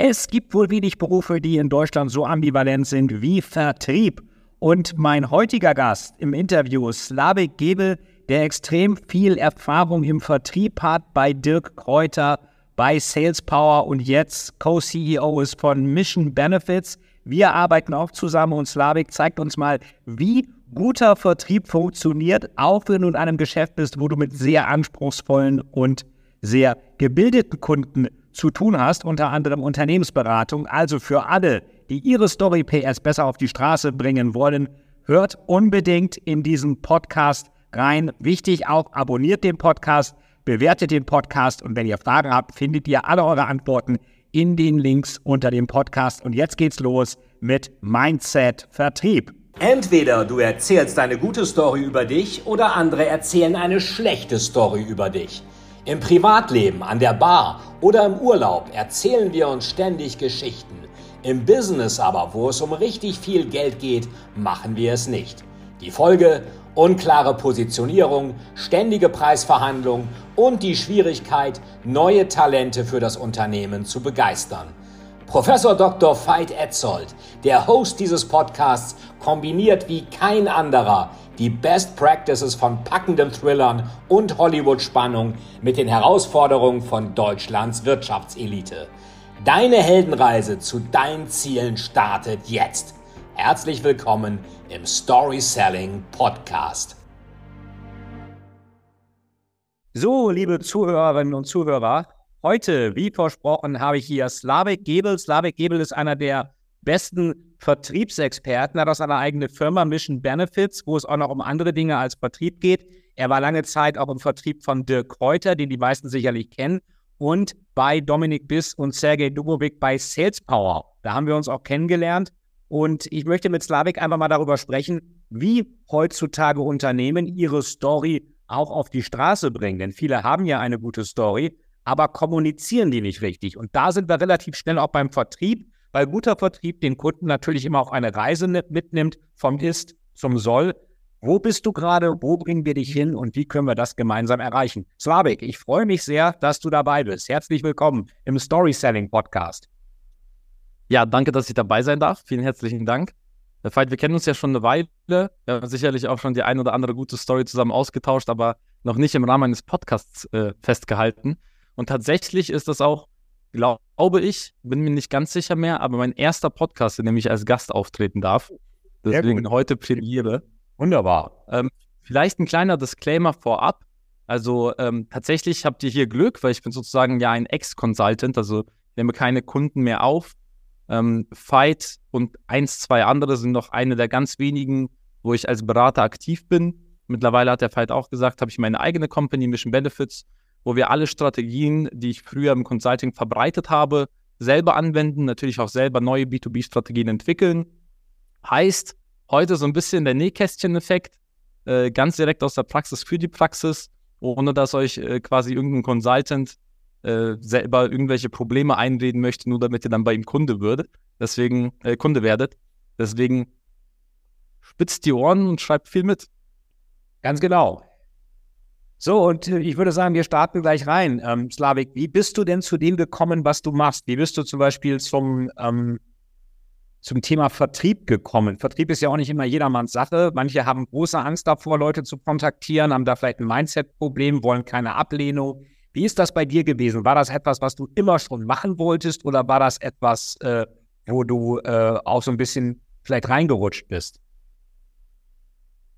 Es gibt wohl wenig Berufe, die in Deutschland so ambivalent sind wie Vertrieb. Und mein heutiger Gast im Interview, Slavik Gebel, der extrem viel Erfahrung im Vertrieb hat bei Dirk Kräuter, bei Sales Power und jetzt Co-CEO ist von Mission Benefits. Wir arbeiten auch zusammen und Slavik zeigt uns mal, wie guter Vertrieb funktioniert, auch wenn du in einem Geschäft bist, wo du mit sehr anspruchsvollen und sehr gebildeten Kunden zu tun hast, unter anderem Unternehmensberatung. Also für alle, die ihre Story PS besser auf die Straße bringen wollen, hört unbedingt in diesen Podcast rein. Wichtig auch, abonniert den Podcast, bewertet den Podcast und wenn ihr Fragen habt, findet ihr alle eure Antworten in den Links unter dem Podcast. Und jetzt geht's los mit Mindset Vertrieb. Entweder du erzählst eine gute Story über dich oder andere erzählen eine schlechte Story über dich. Im Privatleben, an der Bar oder im Urlaub erzählen wir uns ständig Geschichten. Im Business aber, wo es um richtig viel Geld geht, machen wir es nicht. Die Folge? Unklare Positionierung, ständige Preisverhandlungen und die Schwierigkeit, neue Talente für das Unternehmen zu begeistern. Professor Dr. Veit Etzold, der Host dieses Podcasts, kombiniert wie kein anderer die Best Practices von packenden Thrillern und Hollywood-Spannung mit den Herausforderungen von Deutschlands Wirtschaftselite. Deine Heldenreise zu deinen Zielen startet jetzt. Herzlich willkommen im Story Selling Podcast. So, liebe Zuhörerinnen und Zuhörer, heute, wie versprochen, habe ich hier Slavik Gebel. Slavik Gebel ist einer der besten Vertriebsexperten, hat auch seine eigene Firma Mission Benefits, wo es auch noch um andere Dinge als Vertrieb geht. Er war lange Zeit auch im Vertrieb von Dirk Kräuter, den die meisten sicherlich kennen, und bei Dominik Biss und Sergei Dubovik bei Sales Power. Da haben wir uns auch kennengelernt. Und ich möchte mit Slavik einfach mal darüber sprechen, wie heutzutage Unternehmen ihre Story auch auf die Straße bringen. Denn viele haben ja eine gute Story, aber kommunizieren die nicht richtig. Und da sind wir relativ schnell auch beim Vertrieb weil guter Vertrieb den Kunden natürlich immer auf eine Reise mitnimmt, vom Ist zum Soll. Wo bist du gerade? Wo bringen wir dich hin? Und wie können wir das gemeinsam erreichen? Slavik, ich freue mich sehr, dass du dabei bist. Herzlich willkommen im Story Selling Podcast. Ja, danke, dass ich dabei sein darf. Vielen herzlichen Dank. Herr Veit, wir kennen uns ja schon eine Weile. Wir haben sicherlich auch schon die ein oder andere gute Story zusammen ausgetauscht, aber noch nicht im Rahmen eines Podcasts äh, festgehalten. Und tatsächlich ist das auch glaube ich, bin mir nicht ganz sicher mehr, aber mein erster Podcast, in dem ich als Gast auftreten darf. Deswegen heute Premiere. Wunderbar. Ähm, vielleicht ein kleiner Disclaimer vorab. Also ähm, tatsächlich habt ihr hier Glück, weil ich bin sozusagen ja ein Ex-Consultant, also nehme keine Kunden mehr auf. Ähm, Fight und eins, zwei andere sind noch eine der ganz wenigen, wo ich als Berater aktiv bin. Mittlerweile hat der Fight auch gesagt, habe ich meine eigene Company, Mission Benefits, wo wir alle Strategien, die ich früher im Consulting verbreitet habe, selber anwenden, natürlich auch selber neue B2B-Strategien entwickeln. Heißt, heute so ein bisschen der Nähkästchen-Effekt, äh, ganz direkt aus der Praxis für die Praxis, ohne dass euch äh, quasi irgendein Consultant äh, selber irgendwelche Probleme einreden möchte, nur damit ihr dann bei ihm Kunde würdet. Deswegen, äh, Kunde werdet. Deswegen spitzt die Ohren und schreibt viel mit. Ganz genau. So, und äh, ich würde sagen, wir starten gleich rein. Ähm, Slavik, wie bist du denn zu dem gekommen, was du machst? Wie bist du zum Beispiel zum, ähm, zum Thema Vertrieb gekommen? Vertrieb ist ja auch nicht immer jedermanns Sache. Manche haben große Angst davor, Leute zu kontaktieren, haben da vielleicht ein Mindset-Problem, wollen keine Ablehnung. Wie ist das bei dir gewesen? War das etwas, was du immer schon machen wolltest oder war das etwas, äh, wo du äh, auch so ein bisschen vielleicht reingerutscht bist?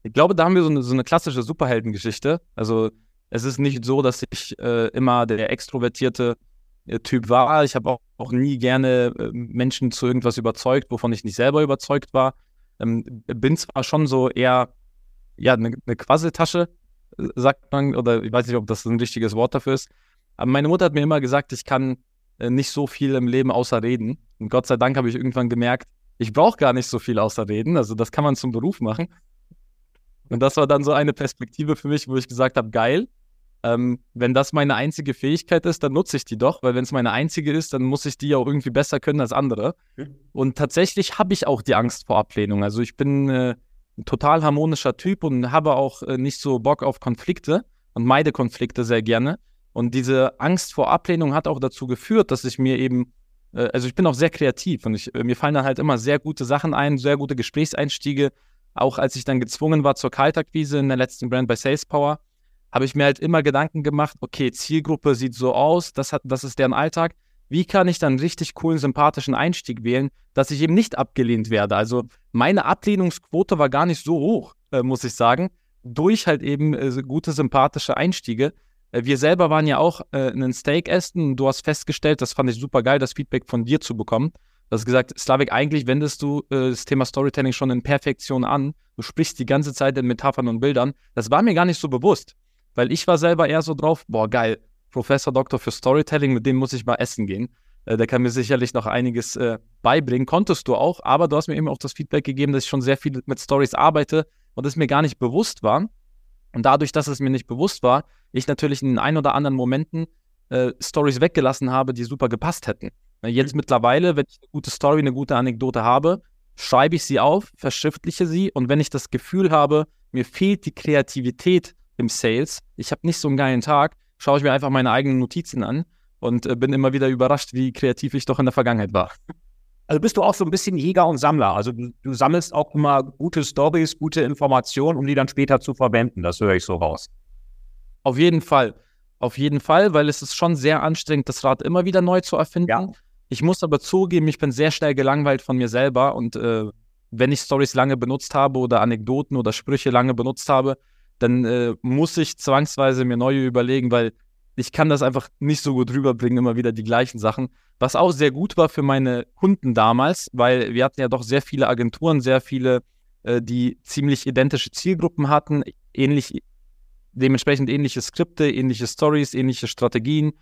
Ich glaube, da haben wir so eine, so eine klassische Superheldengeschichte. Also es ist nicht so, dass ich äh, immer der extrovertierte äh, Typ war. Ich habe auch, auch, nie gerne äh, Menschen zu irgendwas überzeugt, wovon ich nicht selber überzeugt war. Ähm, bin zwar schon so eher ja eine, eine Quasseltasche, äh, sagt man, oder ich weiß nicht, ob das ein richtiges Wort dafür ist. Aber meine Mutter hat mir immer gesagt, ich kann äh, nicht so viel im Leben außer reden. Und Gott sei Dank habe ich irgendwann gemerkt, ich brauche gar nicht so viel außer reden. Also das kann man zum Beruf machen. Und das war dann so eine Perspektive für mich, wo ich gesagt habe, geil, ähm, wenn das meine einzige Fähigkeit ist, dann nutze ich die doch, weil wenn es meine einzige ist, dann muss ich die auch irgendwie besser können als andere. Mhm. Und tatsächlich habe ich auch die Angst vor Ablehnung. Also ich bin äh, ein total harmonischer Typ und habe auch äh, nicht so Bock auf Konflikte und meide Konflikte sehr gerne. Und diese Angst vor Ablehnung hat auch dazu geführt, dass ich mir eben äh, also ich bin auch sehr kreativ und ich, äh, mir fallen dann halt immer sehr gute Sachen ein, sehr gute Gesprächseinstiege. Auch als ich dann gezwungen war zur Kaltakquise in der letzten Brand bei Sales Power, habe ich mir halt immer Gedanken gemacht, okay, Zielgruppe sieht so aus, das, hat, das ist deren Alltag. Wie kann ich dann richtig coolen, sympathischen Einstieg wählen, dass ich eben nicht abgelehnt werde? Also meine Ablehnungsquote war gar nicht so hoch, äh, muss ich sagen, durch halt eben äh, gute, sympathische Einstiege. Äh, wir selber waren ja auch äh, einen Steak essen und du hast festgestellt, das fand ich super geil, das Feedback von dir zu bekommen. Du hast gesagt, Slavik, eigentlich wendest du äh, das Thema Storytelling schon in Perfektion an. Du sprichst die ganze Zeit in Metaphern und Bildern. Das war mir gar nicht so bewusst, weil ich war selber eher so drauf, boah, geil, Professor Doktor für Storytelling, mit dem muss ich mal essen gehen. Äh, der kann mir sicherlich noch einiges äh, beibringen. Konntest du auch, aber du hast mir eben auch das Feedback gegeben, dass ich schon sehr viel mit Stories arbeite und es mir gar nicht bewusst war. Und dadurch, dass es mir nicht bewusst war, ich natürlich in den ein oder anderen Momenten äh, Stories weggelassen habe, die super gepasst hätten. Jetzt mittlerweile, wenn ich eine gute Story, eine gute Anekdote habe, schreibe ich sie auf, verschriftliche sie und wenn ich das Gefühl habe, mir fehlt die Kreativität im Sales, ich habe nicht so einen geilen Tag, schaue ich mir einfach meine eigenen Notizen an und äh, bin immer wieder überrascht, wie kreativ ich doch in der Vergangenheit war. Also bist du auch so ein bisschen Jäger und Sammler. Also du, du sammelst auch immer gute Stories, gute Informationen, um die dann später zu verwenden. Das höre ich so raus. Auf jeden Fall. Auf jeden Fall, weil es ist schon sehr anstrengend, das Rad immer wieder neu zu erfinden. Ja. Ich muss aber zugeben, ich bin sehr schnell gelangweilt von mir selber und äh, wenn ich Stories lange benutzt habe oder Anekdoten oder Sprüche lange benutzt habe, dann äh, muss ich zwangsweise mir neue überlegen, weil ich kann das einfach nicht so gut rüberbringen, immer wieder die gleichen Sachen. Was auch sehr gut war für meine Kunden damals, weil wir hatten ja doch sehr viele Agenturen, sehr viele, äh, die ziemlich identische Zielgruppen hatten, ähnlich, dementsprechend ähnliche Skripte, ähnliche Stories, ähnliche Strategien.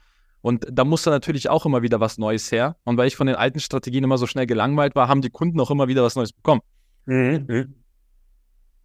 Und da musste natürlich auch immer wieder was Neues her. Und weil ich von den alten Strategien immer so schnell gelangweilt war, haben die Kunden auch immer wieder was Neues bekommen. Mhm. mhm.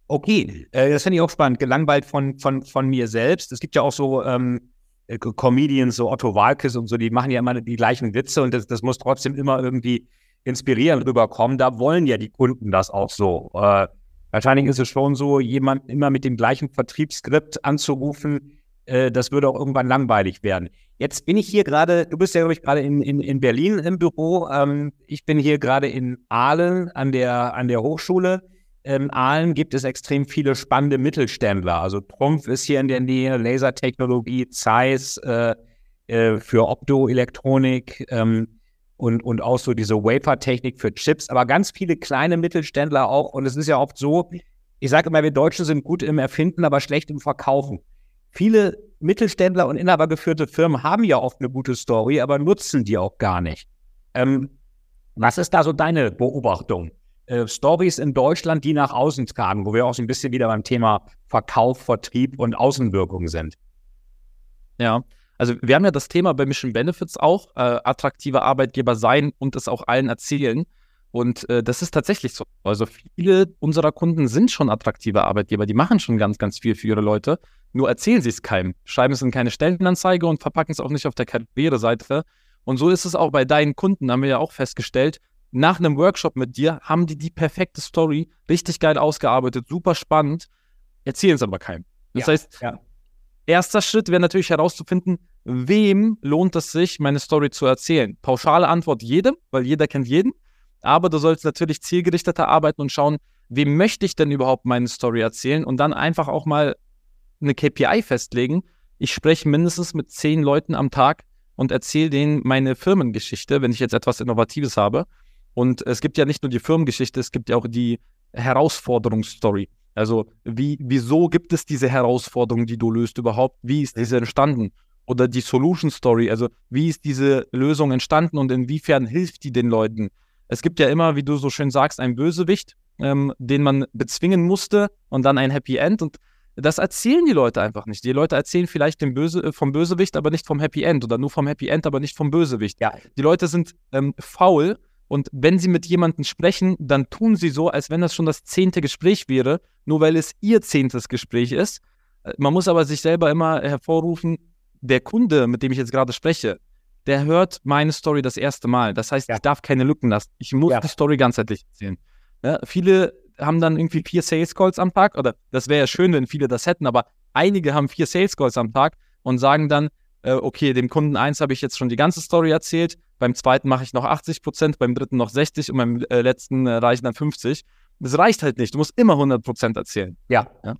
Okay, äh, das finde ich auch spannend. Gelangweilt von, von, von mir selbst. Es gibt ja auch so ähm, äh, Comedians, so Otto Walkes und so, die machen ja immer die gleichen Witze und das, das muss trotzdem immer irgendwie inspirierend rüberkommen. Da wollen ja die Kunden das auch so. Äh, wahrscheinlich ist es schon so, jemand immer mit dem gleichen Vertriebsskript anzurufen, äh, das würde auch irgendwann langweilig werden. Jetzt bin ich hier gerade, du bist ja, glaube ich, gerade in, in, in Berlin im Büro. Ähm, ich bin hier gerade in Aalen an der, an der Hochschule in Aalen gibt es extrem viele spannende Mittelständler. Also Trumpf ist hier in der Nähe, Lasertechnologie, Zeiss äh, äh, für Optoelektronik ähm, und, und auch so diese Wafer-Technik für Chips, aber ganz viele kleine Mittelständler auch. Und es ist ja oft so, ich sage immer, wir Deutschen sind gut im Erfinden, aber schlecht im Verkaufen. Viele Mittelständler und inhabergeführte Firmen haben ja oft eine gute Story, aber nutzen die auch gar nicht. Ähm, was ist da so deine Beobachtung? äh, Stories in Deutschland, die nach außen tragen, wo wir auch so ein bisschen wieder beim Thema Verkauf, Vertrieb und Außenwirkung sind. Ja, also wir haben ja das Thema bei Mission Benefits auch, äh, attraktive Arbeitgeber sein und es auch allen erzählen. Und äh, das ist tatsächlich so. Also viele unserer Kunden sind schon attraktive Arbeitgeber, die machen schon ganz, ganz viel für ihre Leute, nur erzählen sie es keinem, schreiben es in keine Stellenanzeige und verpacken es auch nicht auf der Karriereseite. Und so ist es auch bei deinen Kunden, haben wir ja auch festgestellt nach einem Workshop mit dir haben die die perfekte Story, richtig geil ausgearbeitet, super spannend, erzählen es aber keinem. Das ja, heißt, ja. erster Schritt wäre natürlich herauszufinden, wem lohnt es sich, meine Story zu erzählen. Pauschale Antwort jedem, weil jeder kennt jeden. Aber du sollst natürlich zielgerichteter arbeiten und schauen, wem möchte ich denn überhaupt meine Story erzählen und dann einfach auch mal eine KPI festlegen. Ich spreche mindestens mit zehn Leuten am Tag und erzähle denen meine Firmengeschichte, wenn ich jetzt etwas Innovatives habe. Und es gibt ja nicht nur die Firmengeschichte, es gibt ja auch die Herausforderungsstory. Also, wie, wieso gibt es diese Herausforderung, die du löst überhaupt? Wie ist diese entstanden? Oder die Solution Story, also wie ist diese Lösung entstanden und inwiefern hilft die den Leuten? Es gibt ja immer, wie du so schön sagst, einen Bösewicht, ähm, den man bezwingen musste und dann ein Happy End. Und das erzählen die Leute einfach nicht. Die Leute erzählen vielleicht Böse, äh, vom Bösewicht, aber nicht vom Happy End oder nur vom Happy End, aber nicht vom Bösewicht. Ja. Die Leute sind ähm, faul und wenn sie mit jemandem sprechen, dann tun sie so, als wenn das schon das zehnte Gespräch wäre, nur weil es ihr zehntes Gespräch ist. Äh, man muss aber sich selber immer hervorrufen, der Kunde, mit dem ich jetzt gerade spreche, der hört meine Story das erste Mal. Das heißt, ja. ich darf keine Lücken lassen. Ich muss ja. die Story ganzheitlich erzählen. Ja, viele haben dann irgendwie vier Sales Calls am Tag, oder das wäre ja schön, wenn viele das hätten, aber einige haben vier Sales Calls am Tag und sagen dann, äh, okay, dem Kunden 1 habe ich jetzt schon die ganze Story erzählt, beim zweiten mache ich noch 80 Prozent, beim dritten noch 60 und beim äh, letzten äh, reichen dann 50. Das reicht halt nicht. Du musst immer 100 Prozent erzählen. Ja. ja.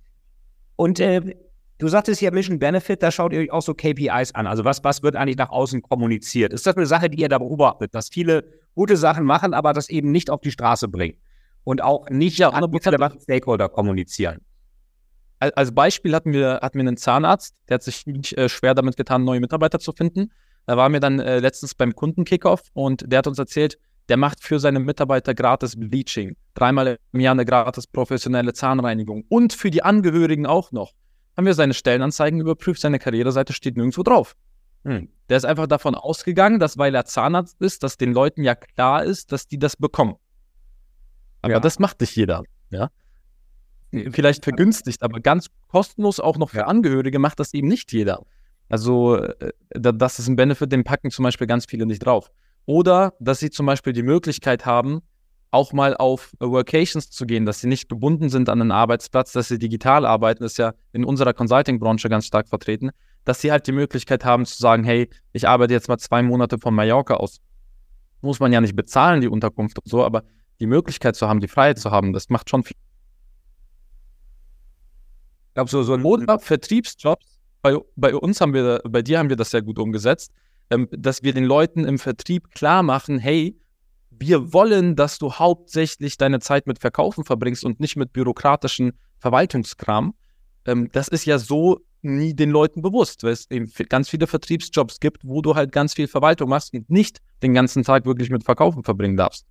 Und äh, du sagtest ja Mission Benefit, da schaut ihr euch auch so KPIs an. Also was, was wird eigentlich nach außen kommuniziert? Ist das eine Sache, die ihr da beobachtet, dass viele gute Sachen machen, aber das eben nicht auf die Straße bringen und auch nicht ja, an relevante Stakeholder kommunizieren? Als Beispiel hatten wir, hatten wir einen Zahnarzt, der hat sich nicht äh, schwer damit getan, neue Mitarbeiter zu finden. Da waren wir dann äh, letztens beim Kunden-Kickoff und der hat uns erzählt, der macht für seine Mitarbeiter gratis Bleaching, dreimal im Jahr eine gratis professionelle Zahnreinigung und für die Angehörigen auch noch. Haben wir seine Stellenanzeigen überprüft, seine Karriereseite steht nirgendwo drauf. Hm. Der ist einfach davon ausgegangen, dass weil er Zahnarzt ist, dass den Leuten ja klar ist, dass die das bekommen. Aber ja. das macht nicht jeder. Ja? Vielleicht vergünstigt, aber ganz kostenlos auch noch für Angehörige macht das eben nicht jeder. Also, äh, das ist ein Benefit, den packen zum Beispiel ganz viele nicht drauf. Oder dass sie zum Beispiel die Möglichkeit haben, auch mal auf Workations zu gehen, dass sie nicht gebunden sind an einen Arbeitsplatz, dass sie digital arbeiten, ist ja in unserer Consulting-Branche ganz stark vertreten, dass sie halt die Möglichkeit haben zu sagen, hey, ich arbeite jetzt mal zwei Monate von Mallorca aus. Muss man ja nicht bezahlen, die Unterkunft und so, aber die Möglichkeit zu haben, die Freiheit zu haben, das macht schon viel. Ich glaube, so, so ein Oder Vertriebsjobs, bei, bei uns haben wir, bei dir haben wir das sehr gut umgesetzt ähm, dass wir den Leuten im Vertrieb klar machen, hey, wir wollen, dass du hauptsächlich deine Zeit mit Verkaufen verbringst und nicht mit bürokratischen Verwaltungskram. Ähm, das ist ja so nie den Leuten bewusst, weil es eben ganz viele Vertriebsjobs gibt, wo du halt ganz viel Verwaltung machst und nicht den ganzen Tag wirklich mit Verkaufen verbringen darfst.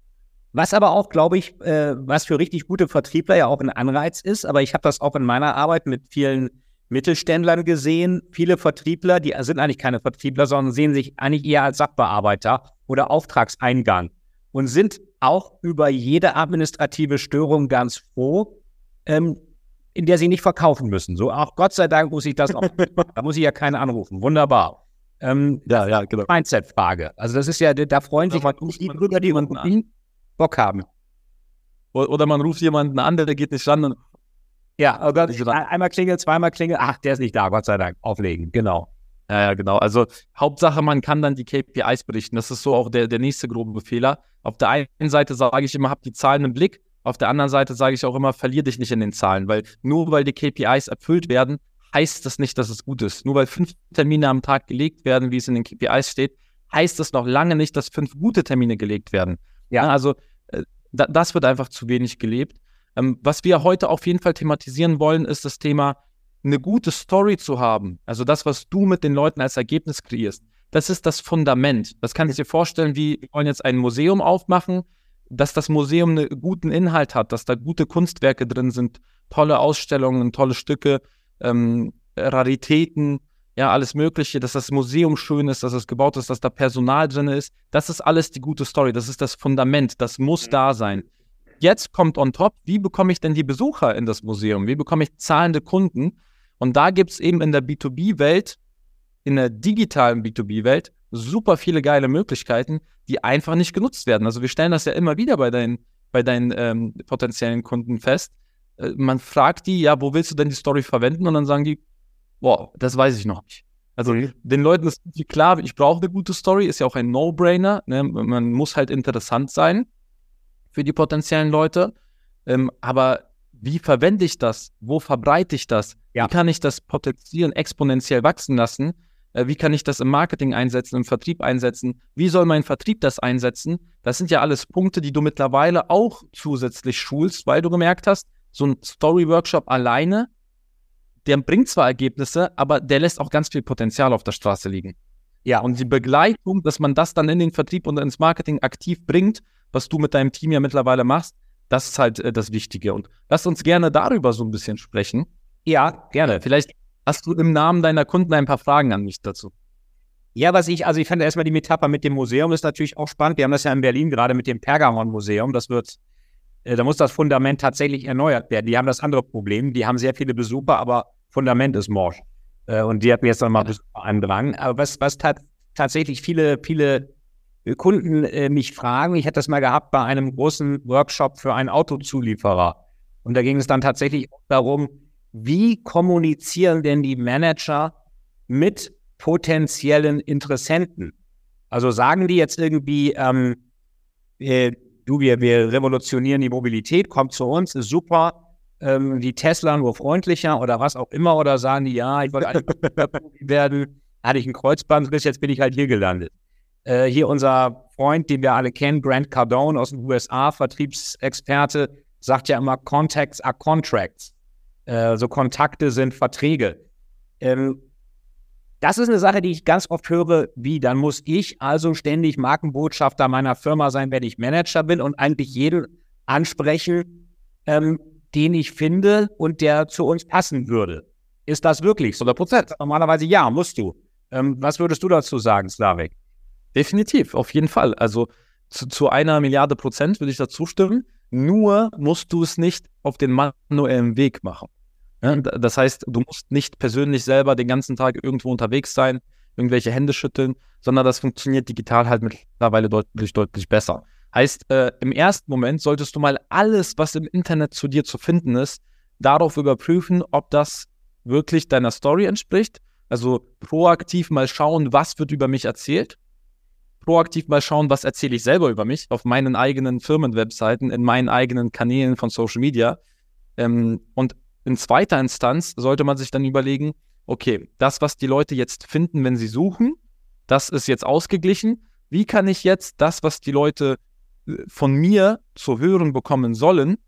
Was aber auch, glaube ich, äh, was für richtig gute Vertriebler ja auch ein Anreiz ist, aber ich habe das auch in meiner Arbeit mit vielen Mittelständlern gesehen. Viele Vertriebler, die sind eigentlich keine Vertriebler, sondern sehen sich eigentlich eher als Sachbearbeiter oder Auftragseingang und sind auch über jede administrative Störung ganz froh, ähm, in der sie nicht verkaufen müssen. So, auch Gott sei Dank muss ich das auch, da muss ich ja keinen anrufen. Wunderbar. Ähm, ja, ja, genau. Mindset-Frage. Also das ist ja, da freuen sich die Brüder, die man Bock haben. Oder man ruft jemanden an, der geht nicht ran und ja, oh Gott, einmal klingelt, zweimal klingelt, ach, der ist nicht da, Gott sei Dank. Auflegen, genau. Ja, ja, genau. Also Hauptsache, man kann dann die KPIs berichten. Das ist so auch der, der nächste grobe Fehler. Auf der einen Seite sage ich immer, hab die Zahlen im Blick. Auf der anderen Seite sage ich auch immer, verlier dich nicht in den Zahlen, weil nur weil die KPIs erfüllt werden, heißt das nicht, dass es gut ist. Nur weil fünf Termine am Tag gelegt werden, wie es in den KPIs steht, heißt das noch lange nicht, dass fünf gute Termine gelegt werden. Ja, also äh, das wird einfach zu wenig gelebt. Ähm, was wir heute auf jeden Fall thematisieren wollen, ist das Thema, eine gute Story zu haben. Also das, was du mit den Leuten als Ergebnis kreierst. Das ist das Fundament. Das kann ich dir vorstellen, wie wir wollen jetzt ein Museum aufmachen, dass das Museum einen guten Inhalt hat, dass da gute Kunstwerke drin sind, tolle Ausstellungen, tolle Stücke, ähm, Raritäten, ja, alles Mögliche, dass das Museum schön ist, dass es gebaut ist, dass da Personal drin ist. Das ist alles die gute Story. Das ist das Fundament. Das muss mhm. da sein. Jetzt kommt on top, wie bekomme ich denn die Besucher in das Museum? Wie bekomme ich zahlende Kunden? Und da gibt es eben in der B2B-Welt, in der digitalen B2B-Welt, super viele geile Möglichkeiten, die einfach nicht genutzt werden. Also wir stellen das ja immer wieder bei deinen, bei deinen ähm, potenziellen Kunden fest. Äh, man fragt die, ja, wo willst du denn die Story verwenden? Und dann sagen die, boah, das weiß ich noch nicht. Also mhm. den Leuten ist klar, ich brauche eine gute Story, ist ja auch ein No-Brainer. Ne? Man muss halt interessant sein für die potenziellen Leute. Ähm, aber wie verwende ich das? Wo verbreite ich das? Ja. Wie kann ich das potenzieren, exponentiell wachsen lassen? Äh, wie kann ich das im Marketing einsetzen, im Vertrieb einsetzen? Wie soll mein Vertrieb das einsetzen? Das sind ja alles Punkte, die du mittlerweile auch zusätzlich schulst, weil du gemerkt hast, so ein Story-Workshop alleine, der bringt zwar Ergebnisse, aber der lässt auch ganz viel Potenzial auf der Straße liegen. Ja, und die Begleitung, dass man das dann in den Vertrieb und ins Marketing aktiv bringt, was du mit deinem Team ja mittlerweile machst, das ist halt äh, das Wichtige. Und lass uns gerne darüber so ein bisschen sprechen. Ja, gerne. Vielleicht hast du im Namen deiner Kunden ein paar Fragen an mich dazu. Ja, was ich, also ich fand erstmal die Metapher mit dem Museum ist natürlich auch spannend. Wir haben das ja in Berlin gerade mit dem Pergamon-Museum. Das wird, da muss das Fundament tatsächlich erneuert werden. Die haben das andere Problem. Die haben sehr viele Besucher, aber Fundament ist morsch. Äh, und die hatten jetzt nochmal Besucher Andrang. Aber was, was tat, tatsächlich viele, viele Kunden äh, mich fragen, ich hatte das mal gehabt bei einem großen Workshop für einen Autozulieferer. Und da ging es dann tatsächlich darum, wie kommunizieren denn die Manager mit potenziellen Interessenten? Also sagen die jetzt irgendwie, ähm, äh, du, wir, wir revolutionieren die Mobilität, kommt zu uns, ist super, ähm, die Tesla nur freundlicher oder was auch immer, oder sagen die, ja, ich wollte eigentlich werden, hatte ich einen Kreuzbandriss, jetzt bin ich halt hier gelandet. Äh, hier unser Freund, den wir alle kennen, Grant Cardone aus den USA, Vertriebsexperte, sagt ja immer, Contacts are contracts. Äh, so Kontakte sind Verträge. Ähm, das ist eine Sache, die ich ganz oft höre, wie, dann muss ich also ständig Markenbotschafter meiner Firma sein, wenn ich Manager bin und eigentlich jeden ansprechen, ähm, den ich finde und der zu uns passen würde. Ist das wirklich so? 100 Prozent. Normalerweise ja, musst du. Ähm, was würdest du dazu sagen, Slavik? Definitiv, auf jeden Fall. Also zu, zu einer Milliarde Prozent würde ich dazu stimmen. Nur musst du es nicht auf den manuellen Weg machen. Ja, das heißt, du musst nicht persönlich selber den ganzen Tag irgendwo unterwegs sein, irgendwelche Hände schütteln, sondern das funktioniert digital halt mittlerweile deutlich, deutlich besser. Heißt, äh, im ersten Moment solltest du mal alles, was im Internet zu dir zu finden ist, darauf überprüfen, ob das wirklich deiner Story entspricht. Also proaktiv mal schauen, was wird über mich erzählt proaktiv mal schauen, was erzähle ich selber über mich auf meinen eigenen Firmenwebseiten, in meinen eigenen Kanälen von Social Media. Ähm, und in zweiter Instanz sollte man sich dann überlegen, okay, das, was die Leute jetzt finden, wenn sie suchen, das ist jetzt ausgeglichen. Wie kann ich jetzt das, was die Leute äh, von mir zu hören bekommen sollen,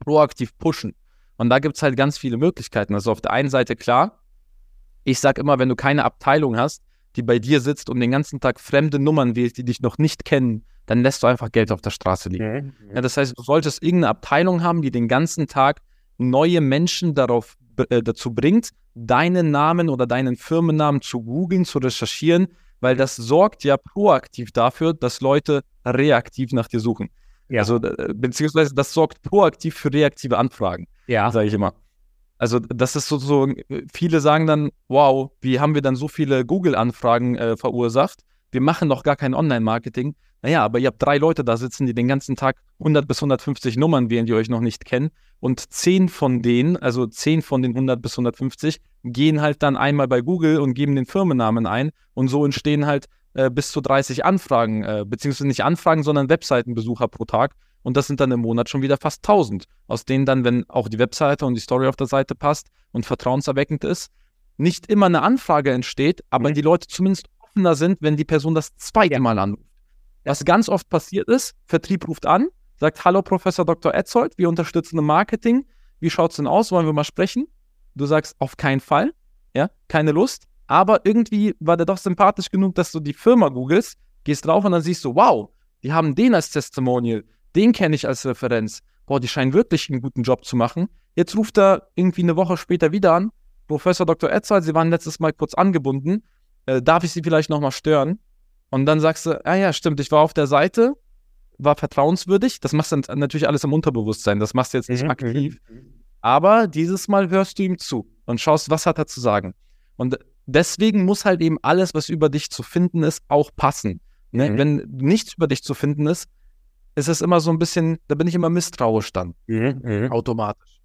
proaktiv pushen? Und da gibt es halt ganz viele Möglichkeiten. Also auf der einen Seite klar, ich sage immer, wenn du keine Abteilung hast, die bei dir sitzt und den ganzen Tag fremde Nummern wählt, die dich noch nicht kennen, dann lässt du einfach Geld auf der Straße liegen. Ja, das heißt, du solltest irgendeine Abteilung haben, die den ganzen Tag neue Menschen darauf, äh, dazu bringt, deinen Namen oder deinen Firmennamen zu googeln, zu recherchieren, weil das sorgt ja proaktiv dafür, dass Leute reaktiv nach dir suchen. Ja. Also, äh, beziehungsweise das sorgt proaktiv für reaktive Anfragen. Ja. Sage ich immer. Also das ist so, viele sagen dann, wow, wie haben wir dann so viele Google-Anfragen äh, verursacht? Wir machen noch gar kein Online-Marketing. Naja, aber ihr habt drei Leute da sitzen, die den ganzen Tag 100 bis 150 Nummern wählen, die euch noch nicht kennen. Und zehn von denen, also zehn von den 100 bis 150, gehen halt dann einmal bei Google und geben den Firmennamen ein. Und so entstehen halt äh, bis zu 30 Anfragen, äh, beziehungsweise nicht Anfragen, sondern Webseitenbesucher pro Tag. Und das sind dann im Monat schon wieder fast 1000, aus denen dann, wenn auch die Webseite und die Story auf der Seite passt und vertrauenserweckend ist, nicht immer eine Anfrage entsteht, aber mhm. die Leute zumindest offener sind, wenn die Person das zweite Mal anruft. Was ganz oft passiert ist, Vertrieb ruft an, sagt, hallo Professor Dr. Etzold, wir unterstützen im Marketing. Wie schaut es denn aus? Wollen wir mal sprechen? Du sagst, auf keinen Fall, ja, keine Lust. Aber irgendwie war der doch sympathisch genug, dass du die Firma googelst, gehst drauf und dann siehst du, wow, die haben den als Testimonial, den kenne ich als Referenz. Boah, die scheinen wirklich einen guten Job zu machen. Jetzt ruft er irgendwie eine Woche später wieder an. Professor Dr. Etzold, Sie waren letztes Mal kurz angebunden. Äh, darf ich Sie vielleicht nochmal stören? Und dann sagst du, ah ja, stimmt, ich war auf der Seite, war vertrauenswürdig. Das machst du dann natürlich alles im Unterbewusstsein. Das machst du jetzt nicht mhm. aktiv. Mhm. Aber dieses Mal hörst du ihm zu und schaust, was hat er zu sagen. Und deswegen muss halt eben alles, was über dich zu finden ist, auch passen. Ne? Mhm. Wenn nichts über dich zu finden ist, ist es immer so ein bisschen, da bin ich immer misstrauisch dann. Mhm, mhm. automatisch.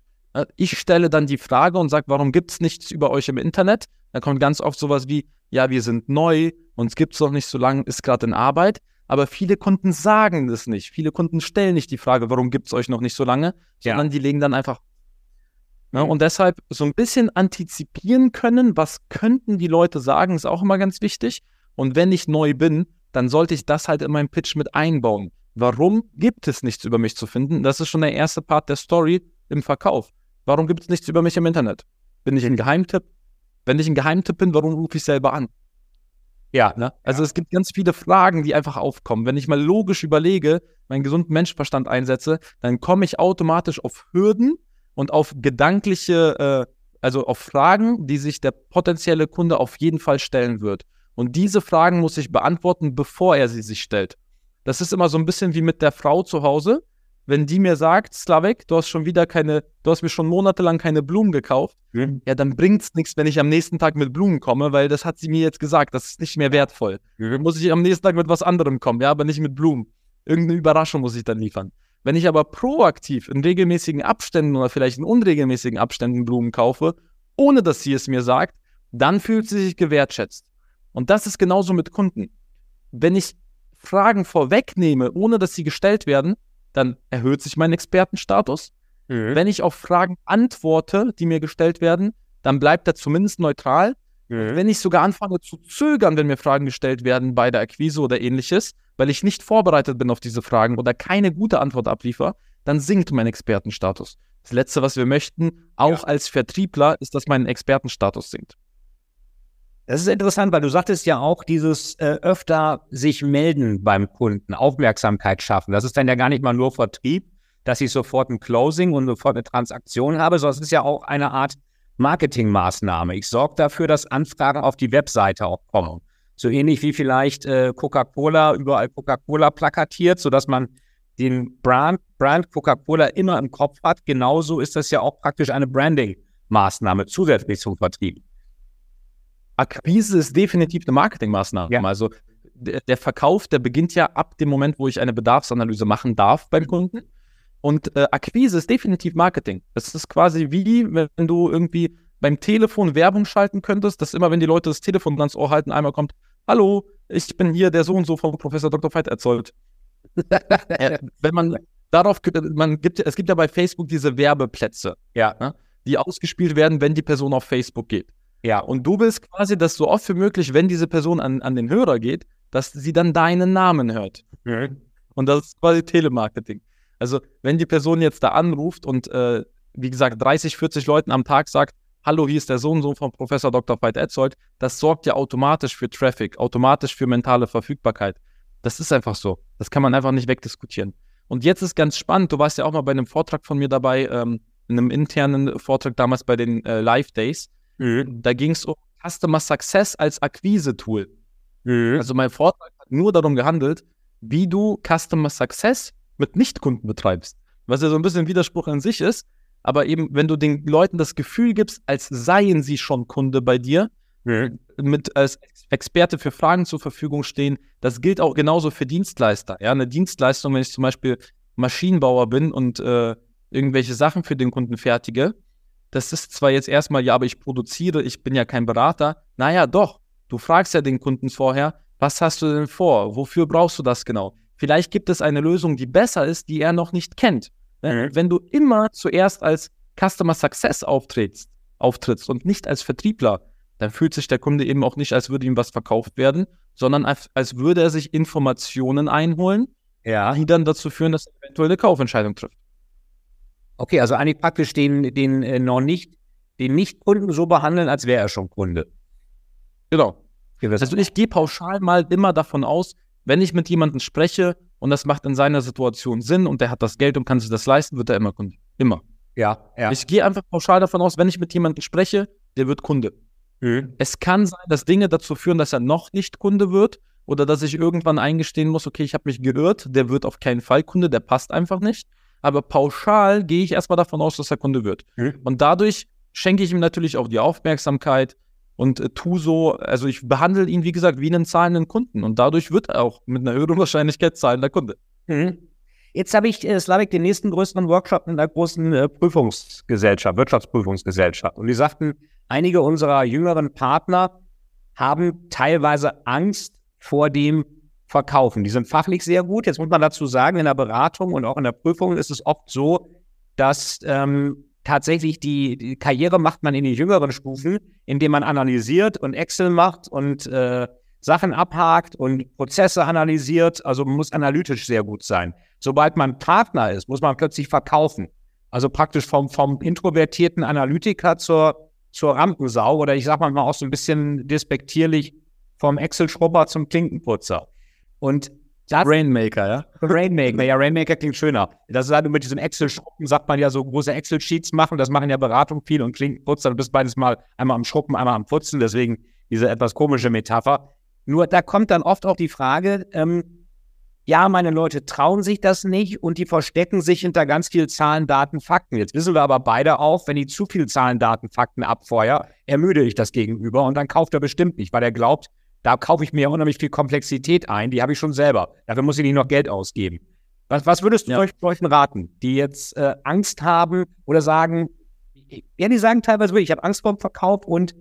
Ich stelle dann die Frage und sage, warum gibt es nichts über euch im Internet? Da kommt ganz oft sowas wie, ja, wir sind neu, uns gibt es noch nicht so lange, ist gerade in Arbeit. Aber viele Kunden sagen das nicht. Viele Kunden stellen nicht die Frage, warum gibt es euch noch nicht so lange, sondern ja. die legen dann einfach. Ja, und deshalb so ein bisschen antizipieren können, was könnten die Leute sagen, ist auch immer ganz wichtig. Und wenn ich neu bin, dann sollte ich das halt in meinen Pitch mit einbauen. Warum gibt es nichts über mich zu finden? Das ist schon der erste Part der Story im Verkauf. Warum gibt es nichts über mich im Internet? Bin ich ein Geheimtipp? Wenn ich ein Geheimtipp bin, warum rufe ich selber an? Ja, ne? Also ja. es gibt ganz viele Fragen, die einfach aufkommen. Wenn ich mal logisch überlege, meinen gesunden Menschverstand einsetze, dann komme ich automatisch auf Hürden und auf gedankliche, äh, also auf Fragen, die sich der potenzielle Kunde auf jeden Fall stellen wird. Und diese Fragen muss ich beantworten, bevor er sie sich stellt. Das ist immer so ein bisschen wie mit der Frau zu Hause. Wenn die mir sagt, Slavek, du hast schon wieder keine, du hast mir schon monatelang keine Blumen gekauft, mhm. ja, dann bringt es nichts, wenn ich am nächsten Tag mit Blumen komme, weil das hat sie mir jetzt gesagt, das ist nicht mehr wertvoll. Mhm. Muss ich am nächsten Tag mit was anderem kommen, ja, aber nicht mit Blumen. Irgendeine Überraschung muss ich dann liefern. Wenn ich aber proaktiv in regelmäßigen Abständen oder vielleicht in unregelmäßigen Abständen Blumen kaufe, ohne dass sie es mir sagt, dann fühlt sie sich gewertschätzt. Und das ist genauso mit Kunden. Wenn ich Fragen vorwegnehme, ohne dass sie gestellt werden, dann erhöht sich mein Expertenstatus. Mhm. Wenn ich auf Fragen antworte, die mir gestellt werden, dann bleibt er zumindest neutral. Mhm. Wenn ich sogar anfange zu zögern, wenn mir Fragen gestellt werden bei der Akquise oder ähnliches, weil ich nicht vorbereitet bin auf diese Fragen oder keine gute Antwort abliefer, dann sinkt mein Expertenstatus. Das Letzte, was wir möchten, auch ja. als Vertriebler, ist, dass mein Expertenstatus sinkt. Das ist interessant, weil du sagtest ja auch, dieses äh, öfter sich melden beim Kunden, Aufmerksamkeit schaffen. Das ist dann ja gar nicht mal nur Vertrieb, dass ich sofort ein Closing und sofort eine Transaktion habe, sondern es ist ja auch eine Art Marketingmaßnahme. Ich sorge dafür, dass Anfragen auf die Webseite auch kommen. So ähnlich wie vielleicht äh, Coca-Cola überall Coca-Cola plakatiert, sodass man den Brand, Brand Coca-Cola immer im Kopf hat. Genauso ist das ja auch praktisch eine Branding-Maßnahme zusätzlich zum Vertrieb. Akquise ist definitiv eine Marketingmaßnahme. Ja. Also der, Verkauf, der beginnt ja ab dem Moment, wo ich eine Bedarfsanalyse machen darf beim Kunden. Und äh, Akquise ist definitiv Marketing. Das ist quasi wie, wenn du irgendwie beim Telefon Werbung schalten könntest, dass immer, wenn die Leute das Telefon ans Ohr halten, einmal kommt, hallo, ich bin hier der so und so von Professor Dr. Veit erzeugt. äh, wenn man darauf, man gibt, es gibt ja bei Facebook diese Werbeplätze, ja, ne, die ausgespielt werden, wenn die Person auf Facebook geht. Ja, und du willst quasi, dass so oft wie möglich, wenn diese Person an, an den Hörer geht, dass sie dann deinen Namen hört. Mhm. Und das ist quasi Telemarketing. Also, wenn die Person jetzt da anruft und, äh, wie gesagt, 30, 40 Leuten am Tag sagt, hallo, hier ist der Sohn so von Professor Dr. Veit Etzold, das sorgt ja automatisch für Traffic, automatisch für mentale Verfügbarkeit. Das ist einfach so. Das kann man einfach nicht wegdiskutieren. Und jetzt ist ganz spannend, du warst ja auch mal bei einem Vortrag von mir dabei, ähm, in einem internen Vortrag damals bei den äh, Live Days. Mhm. Da ging es um Customer Success als Akquise-Tool. Mhm. Also mein Vortrag hat nur darum gehandelt, wie du Customer Success mit Nichtkunden betreibst. Was ja so ein bisschen ein Widerspruch an sich ist, aber eben, wenn du den Leuten das Gefühl gibst, als seien sie schon Kunde bei dir, mhm. mit als Experte für Fragen zur Verfügung stehen, das gilt auch genauso für Dienstleister. Ja, eine Dienstleistung, wenn ich zum Beispiel Maschinenbauer bin und äh, irgendwelche Sachen für den Kunden fertige, das ist zwar jetzt erstmal, ja, aber ich produziere, ich bin ja kein Berater. Naja, doch. Du fragst ja den Kunden vorher, was hast du denn vor? Wofür brauchst du das genau? Vielleicht gibt es eine Lösung, die besser ist, die er noch nicht kennt. Mhm. Wenn du immer zuerst als Customer Success auftrittst, auftrittst und nicht als Vertriebler, dann fühlt sich der Kunde eben auch nicht, als würde ihm was verkauft werden, sondern als, als würde er sich Informationen einholen, ja. die dann dazu führen, dass er eventuell eine Kaufentscheidung trifft. Okay, also eigentlich praktisch den, den äh, noch nicht, den Nicht-Kunden so behandeln, als wäre er schon Kunde. Genau. Also ich gehe pauschal mal immer davon aus, wenn ich mit jemandem spreche und das macht in seiner Situation Sinn und der hat das Geld und kann sich das leisten, wird er immer Kunde. Immer. Ja, ja. Ich gehe einfach pauschal davon aus, wenn ich mit jemandem spreche, der wird Kunde. Mhm. Es kann sein, dass Dinge dazu führen, dass er noch nicht Kunde wird oder dass ich irgendwann eingestehen muss, okay, ich habe mich geirrt, der wird auf keinen Fall Kunde, der passt einfach nicht aber pauschal gehe ich erstmal davon aus, dass er Kunde wird. Mhm. Und dadurch schenke ich ihm natürlich auch die Aufmerksamkeit und äh, tu so, also ich behandle ihn, wie gesagt, wie einen zahlenden Kunden und dadurch wird er auch mit einer höheren Wahrscheinlichkeit zahlender Kunde. Mhm. Jetzt habe ich, äh, Slavik, den nächsten größeren Workshop in einer großen äh, Prüfungsgesellschaft, Wirtschaftsprüfungsgesellschaft. Und die sagten, einige unserer jüngeren Partner haben teilweise Angst vor dem verkaufen. Die sind fachlich sehr gut. Jetzt muss man dazu sagen, in der Beratung und auch in der Prüfung ist es oft so, dass ähm, tatsächlich die, die, Karriere macht man in den jüngeren Stufen, indem man analysiert und Excel macht und äh, Sachen abhakt und Prozesse analysiert. Also man muss analytisch sehr gut sein. Sobald man Partner ist, muss man plötzlich verkaufen. Also praktisch vom, vom introvertierten Analytiker zur, zur Rampensau oder ich sag mal auch so ein bisschen despektierlich vom Excel-Schrubber zum Klinkenputzer. Und das, Rainmaker, ja? Rainmaker, ja, Rainmaker klingt schöner. Das ist halt mit diesem Excel-Schruppen, sagt man ja so große Excel-Sheets machen, das machen ja Beratung viel und klingt putzer. Du bist beides mal einmal am Schruppen, einmal am Putzen, deswegen diese etwas komische Metapher. Nur da kommt dann oft auch die Frage, ähm, ja, meine Leute trauen sich das nicht und die verstecken sich hinter ganz viel Zahlen, Daten, Fakten. Jetzt wissen wir aber beide auch, wenn ich zu viel Zahlen, Daten, Fakten abfeuer, ermüde ich das Gegenüber und dann kauft er bestimmt nicht, weil er glaubt, da kaufe ich mir unheimlich viel Komplexität ein, die habe ich schon selber. Dafür muss ich nicht noch Geld ausgeben. Was, was würdest du ja. solchen raten, die jetzt äh, Angst haben oder sagen, ja, die sagen teilweise wirklich, ich habe Angst vor dem Verkauf und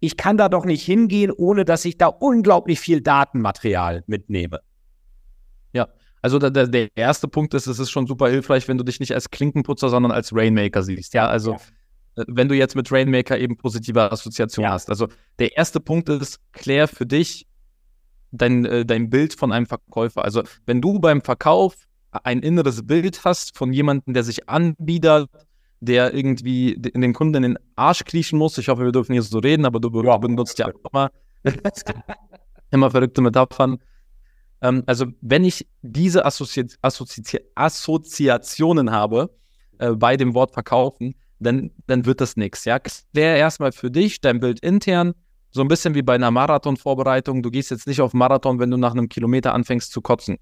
ich kann da doch nicht hingehen, ohne dass ich da unglaublich viel Datenmaterial mitnehme. Ja, also der, der erste Punkt ist, es ist schon super hilfreich, wenn du dich nicht als Klinkenputzer, sondern als Rainmaker siehst. Ja, also ja. Wenn du jetzt mit Rainmaker eben positive Assoziationen ja. hast. Also der erste Punkt ist, klär für dich dein, äh, dein Bild von einem Verkäufer. Also wenn du beim Verkauf ein inneres Bild hast von jemandem, der sich anbietet, der irgendwie in den Kunden in den Arsch kriechen muss. Ich hoffe, wir dürfen hier so reden, aber du ja. benutzt ja auch immer, immer verrückte Metaphern. Ähm, also, wenn ich diese Assozi Assozi Assoziationen habe äh, bei dem Wort verkaufen, dann, dann wird das nichts. Ja? Klär erstmal für dich dein Bild intern, so ein bisschen wie bei einer Marathonvorbereitung. Du gehst jetzt nicht auf Marathon, wenn du nach einem Kilometer anfängst zu kotzen.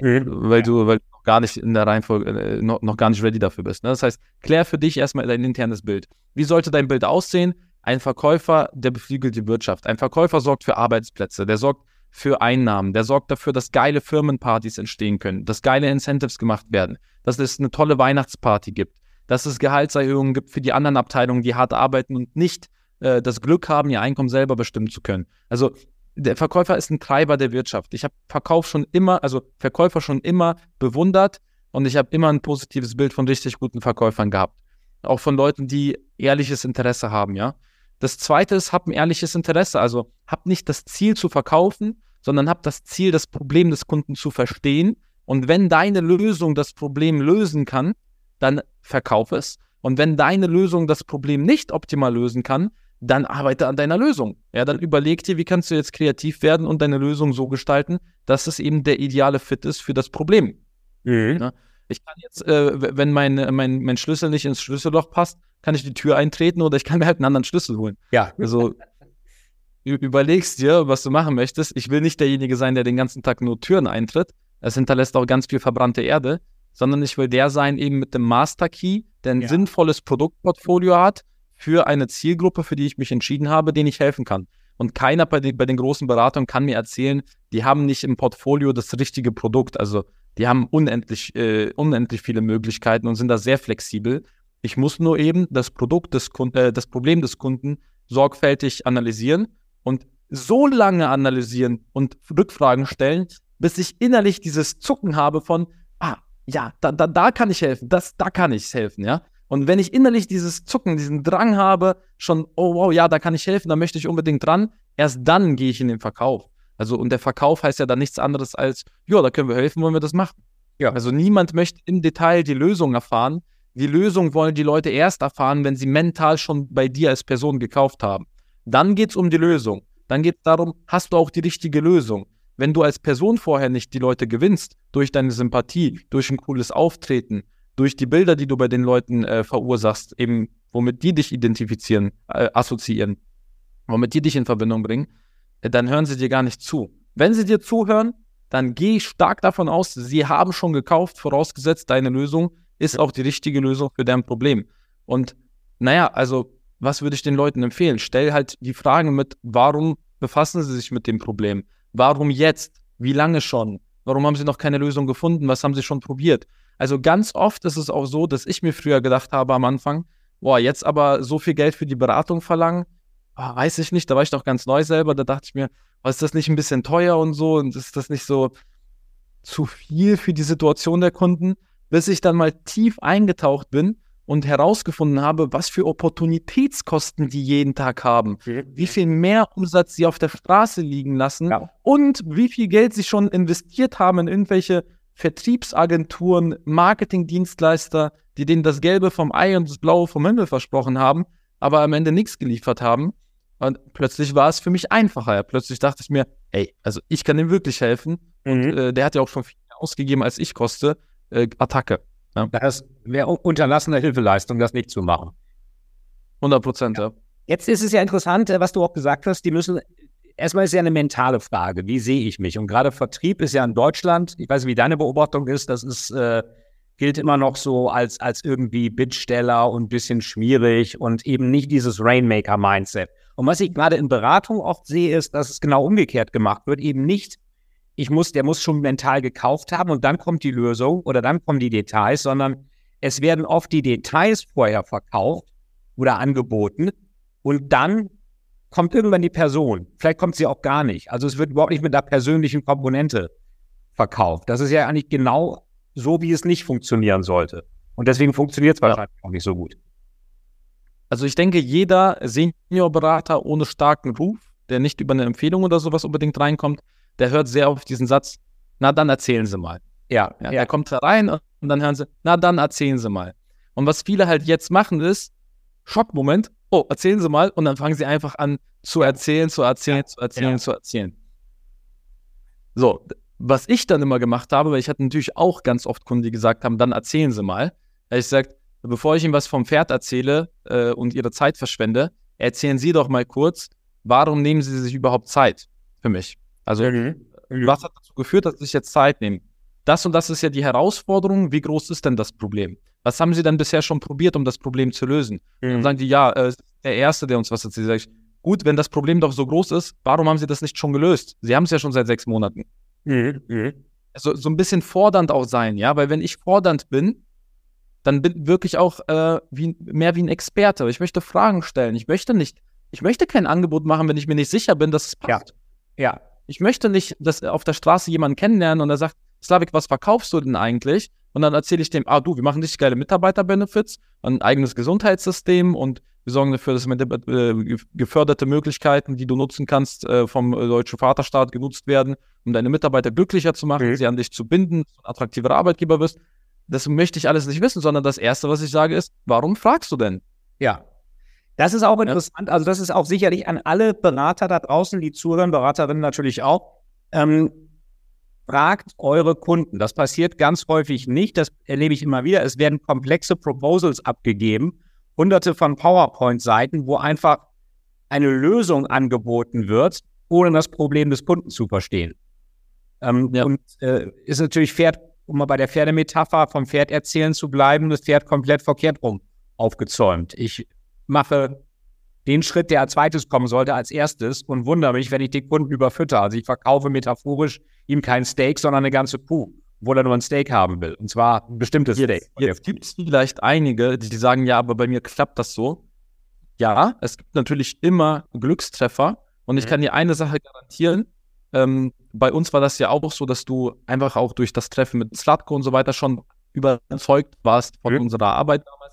Mhm. Weil du, weil noch gar nicht in der Reihenfolge, äh, noch, noch gar nicht ready dafür bist. Ne? Das heißt, klär für dich erstmal dein internes Bild. Wie sollte dein Bild aussehen? Ein Verkäufer, der beflügelt die Wirtschaft. Ein Verkäufer sorgt für Arbeitsplätze, der sorgt für Einnahmen, der sorgt dafür, dass geile Firmenpartys entstehen können, dass geile Incentives gemacht werden, dass es eine tolle Weihnachtsparty gibt, dass es Gehaltserhöhungen gibt für die anderen Abteilungen, die hart arbeiten und nicht äh, das Glück haben, ihr Einkommen selber bestimmen zu können. Also der Verkäufer ist ein Treiber der Wirtschaft. Ich habe Verkauf schon immer, also Verkäufer schon immer bewundert und ich habe immer ein positives Bild von richtig guten Verkäufern gehabt. Auch von Leuten, die ehrliches Interesse haben, ja. Das zweite ist, hab ein ehrliches Interesse. Also hab nicht das Ziel zu verkaufen, sondern hab das Ziel, das Problem des Kunden zu verstehen. Und wenn deine Lösung das Problem lösen kann, dann verkauf es. Und wenn deine Lösung das Problem nicht optimal lösen kann, dann arbeite an deiner Lösung. Ja, dann überleg dir, wie kannst du jetzt kreativ werden und deine Lösung so gestalten, dass es eben der ideale Fit ist für das Problem. Mhm. Ja, ich kann jetzt, äh, wenn mein, mein, mein Schlüssel nicht ins Schlüsselloch passt, kann ich die Tür eintreten oder ich kann mir halt einen anderen Schlüssel holen. Ja. Also überlegst dir, was du machen möchtest. Ich will nicht derjenige sein, der den ganzen Tag nur Türen eintritt. Es hinterlässt auch ganz viel verbrannte Erde, sondern ich will der sein, eben mit dem Master Key, der ein ja. sinnvolles Produktportfolio hat, für eine Zielgruppe, für die ich mich entschieden habe, denen ich helfen kann. Und keiner bei den, bei den großen Beratern kann mir erzählen, die haben nicht im Portfolio das richtige Produkt. Also die haben unendlich, äh, unendlich viele Möglichkeiten und sind da sehr flexibel. Ich muss nur eben das Produkt des Kunden, äh, das Problem des Kunden sorgfältig analysieren und so lange analysieren und Rückfragen stellen, bis ich innerlich dieses Zucken habe von, ja, da, da, da kann ich helfen, das, da kann ich helfen, ja. Und wenn ich innerlich dieses Zucken, diesen Drang habe, schon, oh wow, ja, da kann ich helfen, da möchte ich unbedingt dran, erst dann gehe ich in den Verkauf. Also, und der Verkauf heißt ja dann nichts anderes als, ja, da können wir helfen, wollen wir das machen. Ja. Also niemand möchte im Detail die Lösung erfahren. Die Lösung wollen die Leute erst erfahren, wenn sie mental schon bei dir als Person gekauft haben. Dann geht es um die Lösung. Dann geht es darum, hast du auch die richtige Lösung? Wenn du als Person vorher nicht die Leute gewinnst, durch deine Sympathie, durch ein cooles Auftreten, durch die Bilder, die du bei den Leuten äh, verursachst, eben womit die dich identifizieren, äh, assoziieren, womit die dich in Verbindung bringen, äh, dann hören sie dir gar nicht zu. Wenn sie dir zuhören, dann gehe ich stark davon aus, sie haben schon gekauft, vorausgesetzt, deine Lösung ist auch die richtige Lösung für dein Problem. Und naja, also was würde ich den Leuten empfehlen? Stell halt die Fragen mit, warum befassen sie sich mit dem Problem? Warum jetzt? Wie lange schon? Warum haben sie noch keine Lösung gefunden? Was haben sie schon probiert? Also ganz oft ist es auch so, dass ich mir früher gedacht habe am Anfang, boah, jetzt aber so viel Geld für die Beratung verlangen, oh, weiß ich nicht, da war ich doch ganz neu selber, da dachte ich mir, oh, ist das nicht ein bisschen teuer und so und ist das nicht so zu viel für die Situation der Kunden, bis ich dann mal tief eingetaucht bin und herausgefunden habe, was für Opportunitätskosten die jeden Tag haben, wie viel mehr Umsatz sie auf der Straße liegen lassen ja. und wie viel Geld sie schon investiert haben in irgendwelche Vertriebsagenturen, Marketingdienstleister, die denen das Gelbe vom Ei und das Blaue vom Himmel versprochen haben, aber am Ende nichts geliefert haben. Und plötzlich war es für mich einfacher. Plötzlich dachte ich mir, ey, also ich kann dem wirklich helfen. Mhm. Und äh, der hat ja auch schon viel mehr ausgegeben, als ich koste. Äh, Attacke. Ja. Das wäre unterlassene Hilfeleistung, das nicht zu machen. 100 Prozent, ja. Jetzt ist es ja interessant, äh, was du auch gesagt hast, die müssen erstmal ist ja eine mentale Frage. Wie sehe ich mich? Und gerade Vertrieb ist ja in Deutschland, ich weiß nicht, wie deine Beobachtung ist, das ist, äh, gilt immer noch so als, als irgendwie Bittsteller und ein bisschen schwierig und eben nicht dieses Rainmaker-Mindset. Und was ich gerade in Beratung oft sehe, ist, dass es genau umgekehrt gemacht wird. Eben nicht, ich muss, der muss schon mental gekauft haben und dann kommt die Lösung oder dann kommen die Details, sondern es werden oft die Details vorher verkauft oder angeboten und dann kommt irgendwann die Person. Vielleicht kommt sie auch gar nicht. Also es wird überhaupt nicht mit einer persönlichen Komponente verkauft. Das ist ja eigentlich genau so, wie es nicht funktionieren sollte. Und deswegen funktioniert es wahrscheinlich auch nicht so gut. Also ich denke, jeder Seniorberater ohne starken Ruf, der nicht über eine Empfehlung oder sowas unbedingt reinkommt, der hört sehr auf diesen Satz, na dann erzählen Sie mal. Ja, ja, ja. Er kommt da rein und dann hören sie, na dann erzählen Sie mal. Und was viele halt jetzt machen ist, Schockmoment, oh, erzählen Sie mal und dann fangen sie einfach an zu erzählen, zu erzählen, ja. zu erzählen, ja. zu erzählen. So, was ich dann immer gemacht habe, weil ich hatte natürlich auch ganz oft Kunden, die gesagt haben, dann erzählen Sie mal. Ich sage, bevor ich Ihnen was vom Pferd erzähle äh, und Ihre Zeit verschwende, erzählen Sie doch mal kurz, warum nehmen Sie sich überhaupt Zeit für mich? Also, mhm. was hat dazu geführt, dass Sie sich jetzt Zeit nehmen? Das und das ist ja die Herausforderung. Wie groß ist denn das Problem? Was haben Sie denn bisher schon probiert, um das Problem zu lösen? Mhm. Dann sagen die, ja, äh, der Erste, der uns was erzählt. Sag ich, gut, wenn das Problem doch so groß ist, warum haben Sie das nicht schon gelöst? Sie haben es ja schon seit sechs Monaten. Mhm. Mhm. Also so ein bisschen fordernd auch sein, ja, weil wenn ich fordernd bin, dann bin wirklich auch äh, wie, mehr wie ein Experte. Ich möchte Fragen stellen. Ich möchte nicht, ich möchte kein Angebot machen, wenn ich mir nicht sicher bin, dass es passt. Ja. ja. Ich möchte nicht, dass auf der Straße jemanden kennenlernen und er sagt, Slavik, was verkaufst du denn eigentlich? Und dann erzähle ich dem, ah du, wir machen richtig geile Mitarbeiter-Benefits, ein eigenes Gesundheitssystem und wir sorgen dafür, dass mit, äh, geförderte Möglichkeiten, die du nutzen kannst, äh, vom äh, deutschen Vaterstaat genutzt werden, um deine Mitarbeiter glücklicher zu machen, mhm. sie an dich zu binden, ein attraktiver Arbeitgeber wirst. Das möchte ich alles nicht wissen, sondern das Erste, was ich sage, ist, warum fragst du denn? Ja. Das ist auch interessant. Also, das ist auch sicherlich an alle Berater da draußen, die zuhören, Beraterinnen natürlich auch. Ähm, fragt eure Kunden. Das passiert ganz häufig nicht. Das erlebe ich immer wieder. Es werden komplexe Proposals abgegeben, hunderte von PowerPoint-Seiten, wo einfach eine Lösung angeboten wird, ohne das Problem des Kunden zu verstehen. Ähm, ja. Und äh, ist natürlich Pferd, um mal bei der Pferdemetapher vom Pferd erzählen zu bleiben, das Pferd komplett verkehrt rum aufgezäumt. Ich mache den Schritt, der als zweites kommen sollte, als erstes und wundere mich, wenn ich den Kunden überfütter. Also ich verkaufe metaphorisch ihm kein Steak, sondern eine ganze Kuh, obwohl er nur ein Steak haben will. Und zwar ein bestimmtes jetzt, Steak. Jetzt gibt es vielleicht einige, die sagen, ja, aber bei mir klappt das so. Ja, es gibt natürlich immer Glückstreffer. Und ich mhm. kann dir eine Sache garantieren. Ähm, bei uns war das ja auch so, dass du einfach auch durch das Treffen mit Slatko und so weiter schon überzeugt warst von mhm. unserer Arbeit damals.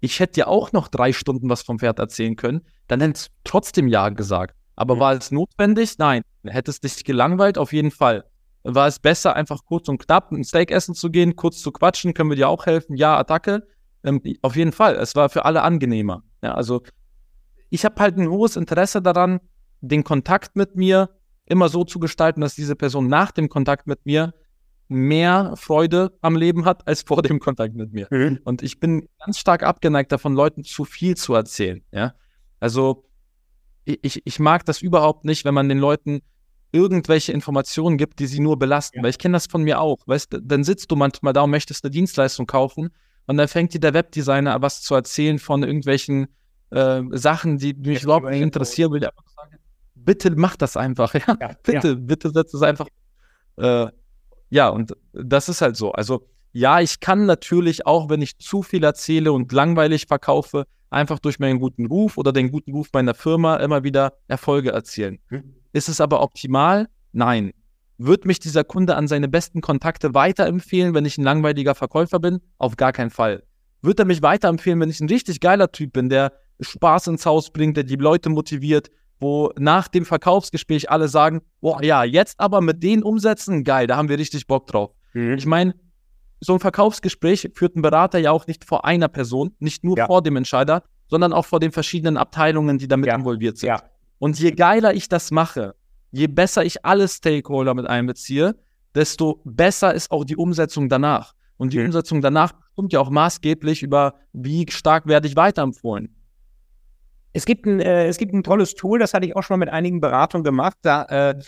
Ich hätte dir auch noch drei Stunden was vom Pferd erzählen können. Dann hättest du trotzdem Ja gesagt. Aber mhm. war es notwendig? Nein. Hättest dich gelangweilt? Auf jeden Fall war es besser, einfach kurz und knapp ein Steak essen zu gehen, kurz zu quatschen, können wir dir auch helfen? Ja, Attacke. Ähm, auf jeden Fall. Es war für alle angenehmer. Ja, also ich habe halt ein hohes Interesse daran, den Kontakt mit mir immer so zu gestalten, dass diese Person nach dem Kontakt mit mir mehr Freude am Leben hat als vor dem Kontakt mit mir. Mhm. Und ich bin ganz stark abgeneigt davon, Leuten zu viel zu erzählen. Ja, also ich, ich mag das überhaupt nicht, wenn man den Leuten irgendwelche Informationen gibt, die sie nur belasten. Ja. Weil ich kenne das von mir auch. Weißt dann sitzt du manchmal da und möchtest eine Dienstleistung kaufen und dann fängt dir der Webdesigner was zu erzählen von irgendwelchen äh, Sachen, die mich überhaupt nicht interessieren. Will einfach sagen, bitte mach das einfach. Ja, ja bitte, ja. bitte setz es einfach. Äh, ja, und das ist halt so. Also ja, ich kann natürlich auch, wenn ich zu viel erzähle und langweilig verkaufe, einfach durch meinen guten Ruf oder den guten Ruf meiner Firma immer wieder Erfolge erzielen. Hm. Ist es aber optimal? Nein. Wird mich dieser Kunde an seine besten Kontakte weiterempfehlen, wenn ich ein langweiliger Verkäufer bin? Auf gar keinen Fall. Wird er mich weiterempfehlen, wenn ich ein richtig geiler Typ bin, der Spaß ins Haus bringt, der die Leute motiviert, wo nach dem Verkaufsgespräch alle sagen, boah, ja, jetzt aber mit den Umsätzen, geil, da haben wir richtig Bock drauf. Mhm. Ich meine, so ein Verkaufsgespräch führt ein Berater ja auch nicht vor einer Person, nicht nur ja. vor dem Entscheider, sondern auch vor den verschiedenen Abteilungen, die damit ja. involviert sind. Ja. Und je geiler ich das mache, je besser ich alle Stakeholder mit einbeziehe, desto besser ist auch die Umsetzung danach. Und die mhm. Umsetzung danach kommt ja auch maßgeblich über, wie stark werde ich weiterempfohlen. Es gibt, ein, äh, es gibt ein tolles Tool, das hatte ich auch schon mal mit einigen Beratungen gemacht. Da äh,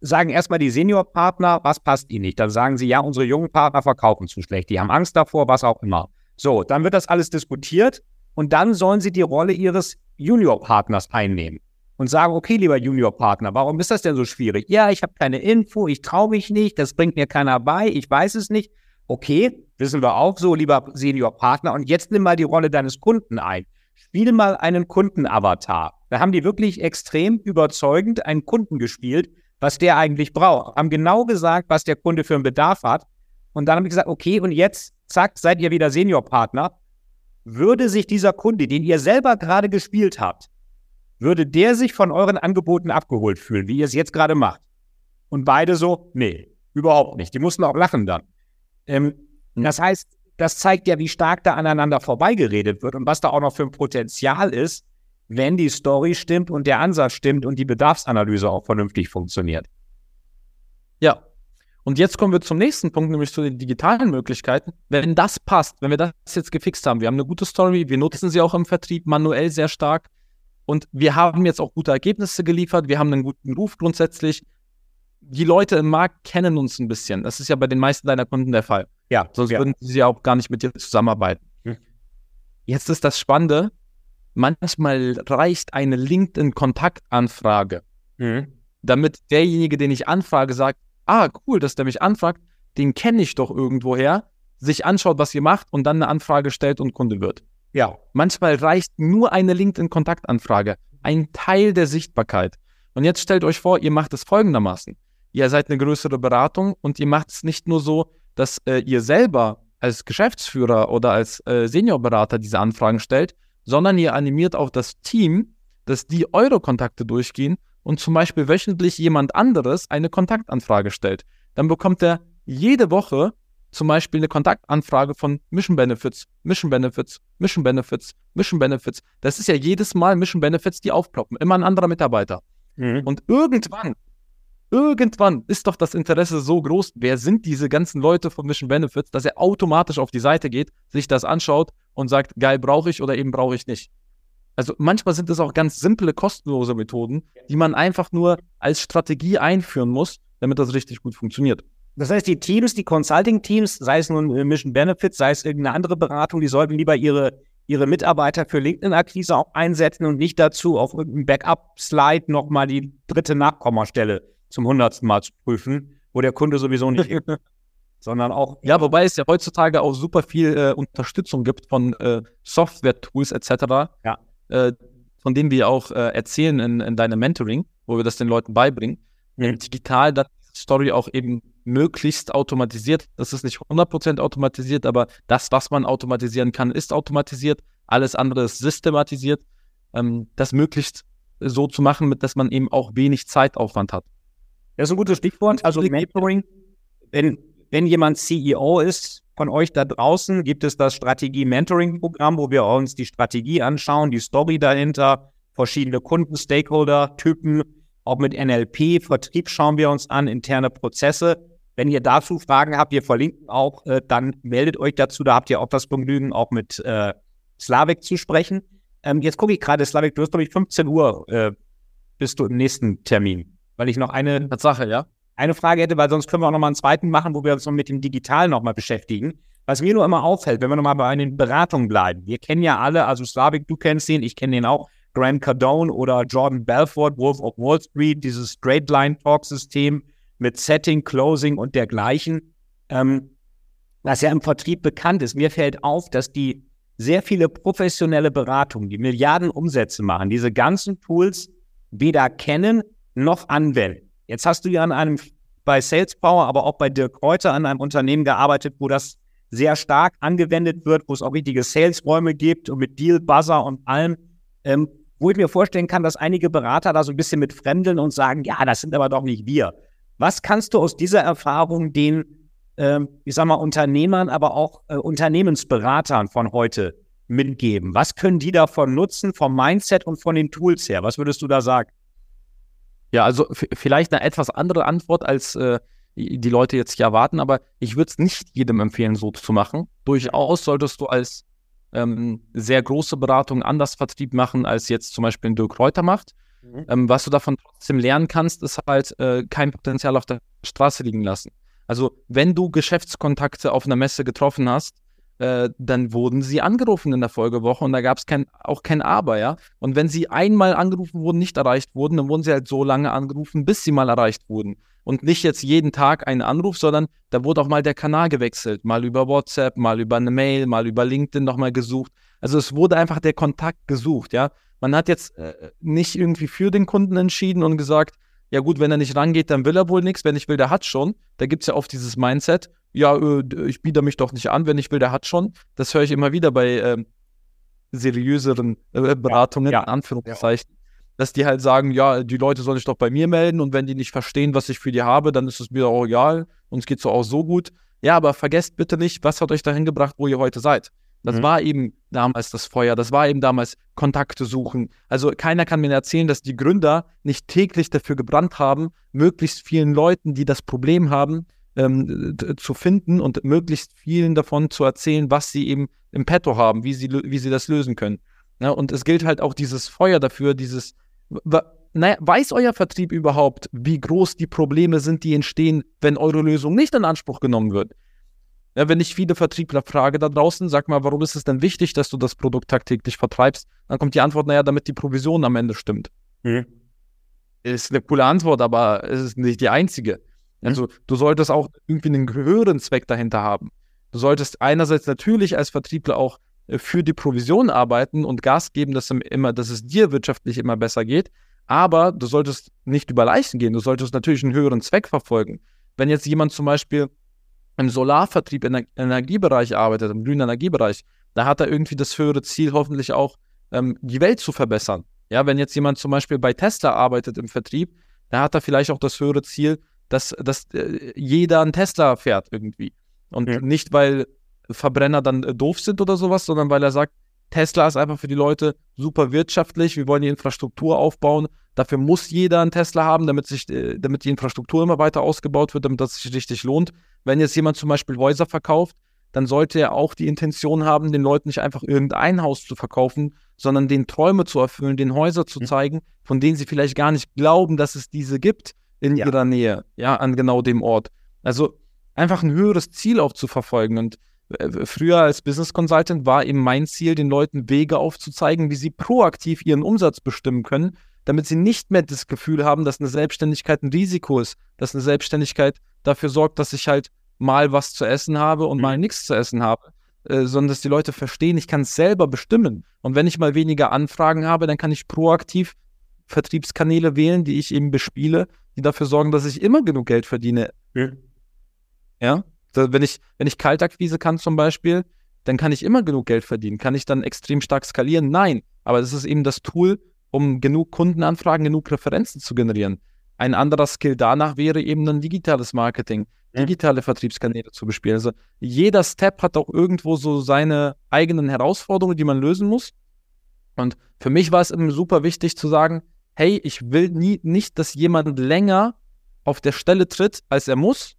sagen erstmal die Seniorpartner, was passt ihnen nicht. Dann sagen sie, ja, unsere jungen Partner verkaufen zu schlecht, die haben Angst davor, was auch immer. So, dann wird das alles diskutiert und dann sollen sie die Rolle ihres Juniorpartners einnehmen und sagen, okay, lieber Juniorpartner, warum ist das denn so schwierig? Ja, ich habe keine Info, ich traue mich nicht, das bringt mir keiner bei, ich weiß es nicht. Okay, wissen wir auch so, lieber Seniorpartner. Und jetzt nimm mal die Rolle deines Kunden ein. Spiel mal einen Kundenavatar. Da haben die wirklich extrem überzeugend einen Kunden gespielt, was der eigentlich braucht. Haben genau gesagt, was der Kunde für einen Bedarf hat. Und dann haben wir gesagt, okay, und jetzt, zack, seid ihr wieder Seniorpartner. Würde sich dieser Kunde, den ihr selber gerade gespielt habt, würde der sich von euren Angeboten abgeholt fühlen, wie ihr es jetzt gerade macht? Und beide so, nee, überhaupt nicht. Die mussten auch lachen dann. Ähm, das heißt, das zeigt ja, wie stark da aneinander vorbeigeredet wird und was da auch noch für ein Potenzial ist, wenn die Story stimmt und der Ansatz stimmt und die Bedarfsanalyse auch vernünftig funktioniert. Ja. Und jetzt kommen wir zum nächsten Punkt, nämlich zu den digitalen Möglichkeiten. Wenn das passt, wenn wir das jetzt gefixt haben, wir haben eine gute Story, wir nutzen sie auch im Vertrieb manuell sehr stark und wir haben jetzt auch gute Ergebnisse geliefert, wir haben einen guten Ruf grundsätzlich. Die Leute im Markt kennen uns ein bisschen. Das ist ja bei den meisten deiner Kunden der Fall. Ja. Sonst ja. würden sie ja auch gar nicht mit dir zusammenarbeiten. Hm. Jetzt ist das Spannende, manchmal reicht eine LinkedIn-Kontaktanfrage, mhm. damit derjenige, den ich anfrage, sagt, ah, cool, dass der mich anfragt, den kenne ich doch irgendwoher, sich anschaut, was ihr macht und dann eine Anfrage stellt und Kunde wird. Ja. Manchmal reicht nur eine LinkedIn-Kontaktanfrage, ein Teil der Sichtbarkeit. Und jetzt stellt euch vor, ihr macht es folgendermaßen. Ihr seid eine größere Beratung und ihr macht es nicht nur so, dass äh, ihr selber als Geschäftsführer oder als äh, Seniorberater diese Anfragen stellt, sondern ihr animiert auch das Team, dass die eure Kontakte durchgehen und zum Beispiel wöchentlich jemand anderes eine Kontaktanfrage stellt. Dann bekommt er jede Woche zum Beispiel eine Kontaktanfrage von Mission Benefits, Mission Benefits, Mission Benefits, Mission Benefits. Das ist ja jedes Mal Mission Benefits, die aufploppen. Immer ein anderer Mitarbeiter. Mhm. Und irgendwann irgendwann ist doch das Interesse so groß, wer sind diese ganzen Leute von Mission Benefits, dass er automatisch auf die Seite geht, sich das anschaut und sagt, geil, brauche ich oder eben brauche ich nicht. Also manchmal sind es auch ganz simple, kostenlose Methoden, die man einfach nur als Strategie einführen muss, damit das richtig gut funktioniert. Das heißt, die Teams, die Consulting-Teams, sei es nun Mission Benefits, sei es irgendeine andere Beratung, die sollten lieber ihre, ihre Mitarbeiter für LinkedIn-Akquise auch einsetzen und nicht dazu auf irgendeinem Backup-Slide nochmal die dritte Nachkommastelle zum hundertsten Mal zu prüfen, wo der Kunde sowieso nicht sondern auch. Ja, wobei es ja heutzutage auch super viel äh, Unterstützung gibt von äh, Software-Tools etc., ja. äh, von denen wir auch äh, erzählen in, in deinem Mentoring, wo wir das den Leuten beibringen. Mhm. Digital, dass die Story auch eben möglichst automatisiert. Das ist nicht 100% automatisiert, aber das, was man automatisieren kann, ist automatisiert. Alles andere ist systematisiert. Ähm, das möglichst so zu machen, dass man eben auch wenig Zeitaufwand hat. Das ist ein gutes Stichwort. Also Mentoring, wenn, wenn jemand CEO ist von euch da draußen, gibt es das Strategie-Mentoring-Programm, wo wir uns die Strategie anschauen, die Story dahinter, verschiedene Kunden, Stakeholder, Typen, auch mit NLP, Vertrieb schauen wir uns an, interne Prozesse. Wenn ihr dazu Fragen habt, wir verlinken auch, äh, dann meldet euch dazu. Da habt ihr auch das Vergnügen, auch mit äh, Slavik zu sprechen. Ähm, jetzt gucke ich gerade, Slavik, du hast, glaube ich, 15 Uhr äh, bist du im nächsten Termin weil ich noch eine Sache, ja, eine Frage hätte, weil sonst können wir auch noch mal einen zweiten machen, wo wir uns noch mit dem Digitalen noch mal beschäftigen. Was mir nur immer auffällt, wenn wir noch mal bei den Beratungen bleiben. Wir kennen ja alle, also Slavik, du kennst den, ich kenne den auch, Grant Cardone oder Jordan Belfort, Wolf of Wall Street, dieses Straight Line Talk System mit Setting, Closing und dergleichen, ähm, was ja im Vertrieb bekannt ist. Mir fällt auf, dass die sehr viele professionelle Beratungen, die Milliarden Umsätze machen, diese ganzen Tools weder kennen noch anwenden. Jetzt hast du ja an einem bei Sales Power, aber auch bei Dirk Kräuter an einem Unternehmen gearbeitet, wo das sehr stark angewendet wird, wo es auch richtige Sales-Räume gibt und mit Deal, Buzzer und allem, ähm, wo ich mir vorstellen kann, dass einige Berater da so ein bisschen mit fremdeln und sagen, ja, das sind aber doch nicht wir. Was kannst du aus dieser Erfahrung den, ähm, ich sag mal, Unternehmern, aber auch äh, Unternehmensberatern von heute mitgeben? Was können die davon nutzen, vom Mindset und von den Tools her? Was würdest du da sagen? Ja, also vielleicht eine etwas andere Antwort, als äh, die Leute jetzt hier erwarten, aber ich würde es nicht jedem empfehlen, so zu machen. Durchaus solltest du als ähm, sehr große Beratung anders Vertrieb machen, als jetzt zum Beispiel ein Dirk Reuter macht. Mhm. Ähm, was du davon trotzdem lernen kannst, ist halt äh, kein Potenzial auf der Straße liegen lassen. Also wenn du Geschäftskontakte auf einer Messe getroffen hast, äh, dann wurden sie angerufen in der Folgewoche und da gab es kein, auch kein Aber, ja. Und wenn sie einmal angerufen wurden, nicht erreicht wurden, dann wurden sie halt so lange angerufen, bis sie mal erreicht wurden. Und nicht jetzt jeden Tag einen Anruf, sondern da wurde auch mal der Kanal gewechselt. Mal über WhatsApp, mal über eine Mail, mal über LinkedIn nochmal gesucht. Also es wurde einfach der Kontakt gesucht, ja. Man hat jetzt äh, nicht irgendwie für den Kunden entschieden und gesagt, ja gut, wenn er nicht rangeht, dann will er wohl nichts. Wenn ich will, der hat schon. Da gibt es ja oft dieses Mindset, ja, äh, ich biete mich doch nicht an, wenn ich will, der hat schon. Das höre ich immer wieder bei äh, seriöseren äh, Beratungen, ja, ja. in Anführungszeichen. Ja. Dass die halt sagen, ja, die Leute sollen sich doch bei mir melden und wenn die nicht verstehen, was ich für die habe, dann ist es mir auch egal. Uns geht so auch so gut. Ja, aber vergesst bitte nicht, was hat euch dahin gebracht, wo ihr heute seid. Das mhm. war eben damals das Feuer, das war eben damals Kontakte suchen. Also keiner kann mir erzählen, dass die Gründer nicht täglich dafür gebrannt haben, möglichst vielen Leuten, die das Problem haben, ähm, zu finden und möglichst vielen davon zu erzählen, was sie eben im Petto haben, wie sie, wie sie das lösen können. Ja, und es gilt halt auch dieses Feuer dafür, dieses, naja, weiß euer Vertrieb überhaupt, wie groß die Probleme sind, die entstehen, wenn eure Lösung nicht in Anspruch genommen wird? Ja, wenn ich viele Vertriebler frage da draußen, sag mal, warum ist es denn wichtig, dass du das Produkt tagtäglich vertreibst? Dann kommt die Antwort, naja, damit die Provision am Ende stimmt. Mhm. Ist eine coole Antwort, aber es ist nicht die einzige. Also du solltest auch irgendwie einen höheren Zweck dahinter haben. Du solltest einerseits natürlich als Vertriebler auch äh, für die Provision arbeiten und Gas geben, dass, immer, dass es dir wirtschaftlich immer besser geht. Aber du solltest nicht über Leichen gehen. Du solltest natürlich einen höheren Zweck verfolgen. Wenn jetzt jemand zum Beispiel im Solarvertrieb, im Energiebereich arbeitet, im grünen Energiebereich, da hat er irgendwie das höhere Ziel, hoffentlich auch ähm, die Welt zu verbessern. Ja, wenn jetzt jemand zum Beispiel bei Tesla arbeitet im Vertrieb, da hat er vielleicht auch das höhere Ziel, dass, dass äh, jeder einen Tesla fährt irgendwie. Und ja. nicht, weil Verbrenner dann äh, doof sind oder sowas, sondern weil er sagt, Tesla ist einfach für die Leute super wirtschaftlich, wir wollen die Infrastruktur aufbauen. Dafür muss jeder einen Tesla haben, damit, sich, äh, damit die Infrastruktur immer weiter ausgebaut wird, damit das sich richtig lohnt. Wenn jetzt jemand zum Beispiel Häuser verkauft, dann sollte er auch die Intention haben, den Leuten nicht einfach irgendein Haus zu verkaufen, sondern den Träume zu erfüllen, den Häuser zu mhm. zeigen, von denen sie vielleicht gar nicht glauben, dass es diese gibt in ja. ihrer Nähe, ja, an genau dem Ort. Also einfach ein höheres Ziel auch zu verfolgen. Und äh, früher als Business Consultant war eben mein Ziel, den Leuten Wege aufzuzeigen, wie sie proaktiv ihren Umsatz bestimmen können, damit sie nicht mehr das Gefühl haben, dass eine Selbstständigkeit ein Risiko ist, dass eine Selbstständigkeit dafür sorgt, dass ich halt mal was zu essen habe und mhm. mal nichts zu essen habe, äh, sondern dass die Leute verstehen, ich kann es selber bestimmen. Und wenn ich mal weniger Anfragen habe, dann kann ich proaktiv Vertriebskanäle wählen, die ich eben bespiele, die dafür sorgen, dass ich immer genug Geld verdiene. Mhm. Ja, wenn ich, wenn ich Kaltakquise kann zum Beispiel, dann kann ich immer genug Geld verdienen. Kann ich dann extrem stark skalieren? Nein. Aber das ist eben das Tool, um genug Kundenanfragen, genug Referenzen zu generieren. Ein anderer Skill danach wäre eben ein digitales Marketing, digitale Vertriebskanäle zu bespielen. Also jeder Step hat auch irgendwo so seine eigenen Herausforderungen, die man lösen muss. Und für mich war es eben super wichtig zu sagen, hey, ich will nie, nicht, dass jemand länger auf der Stelle tritt, als er muss.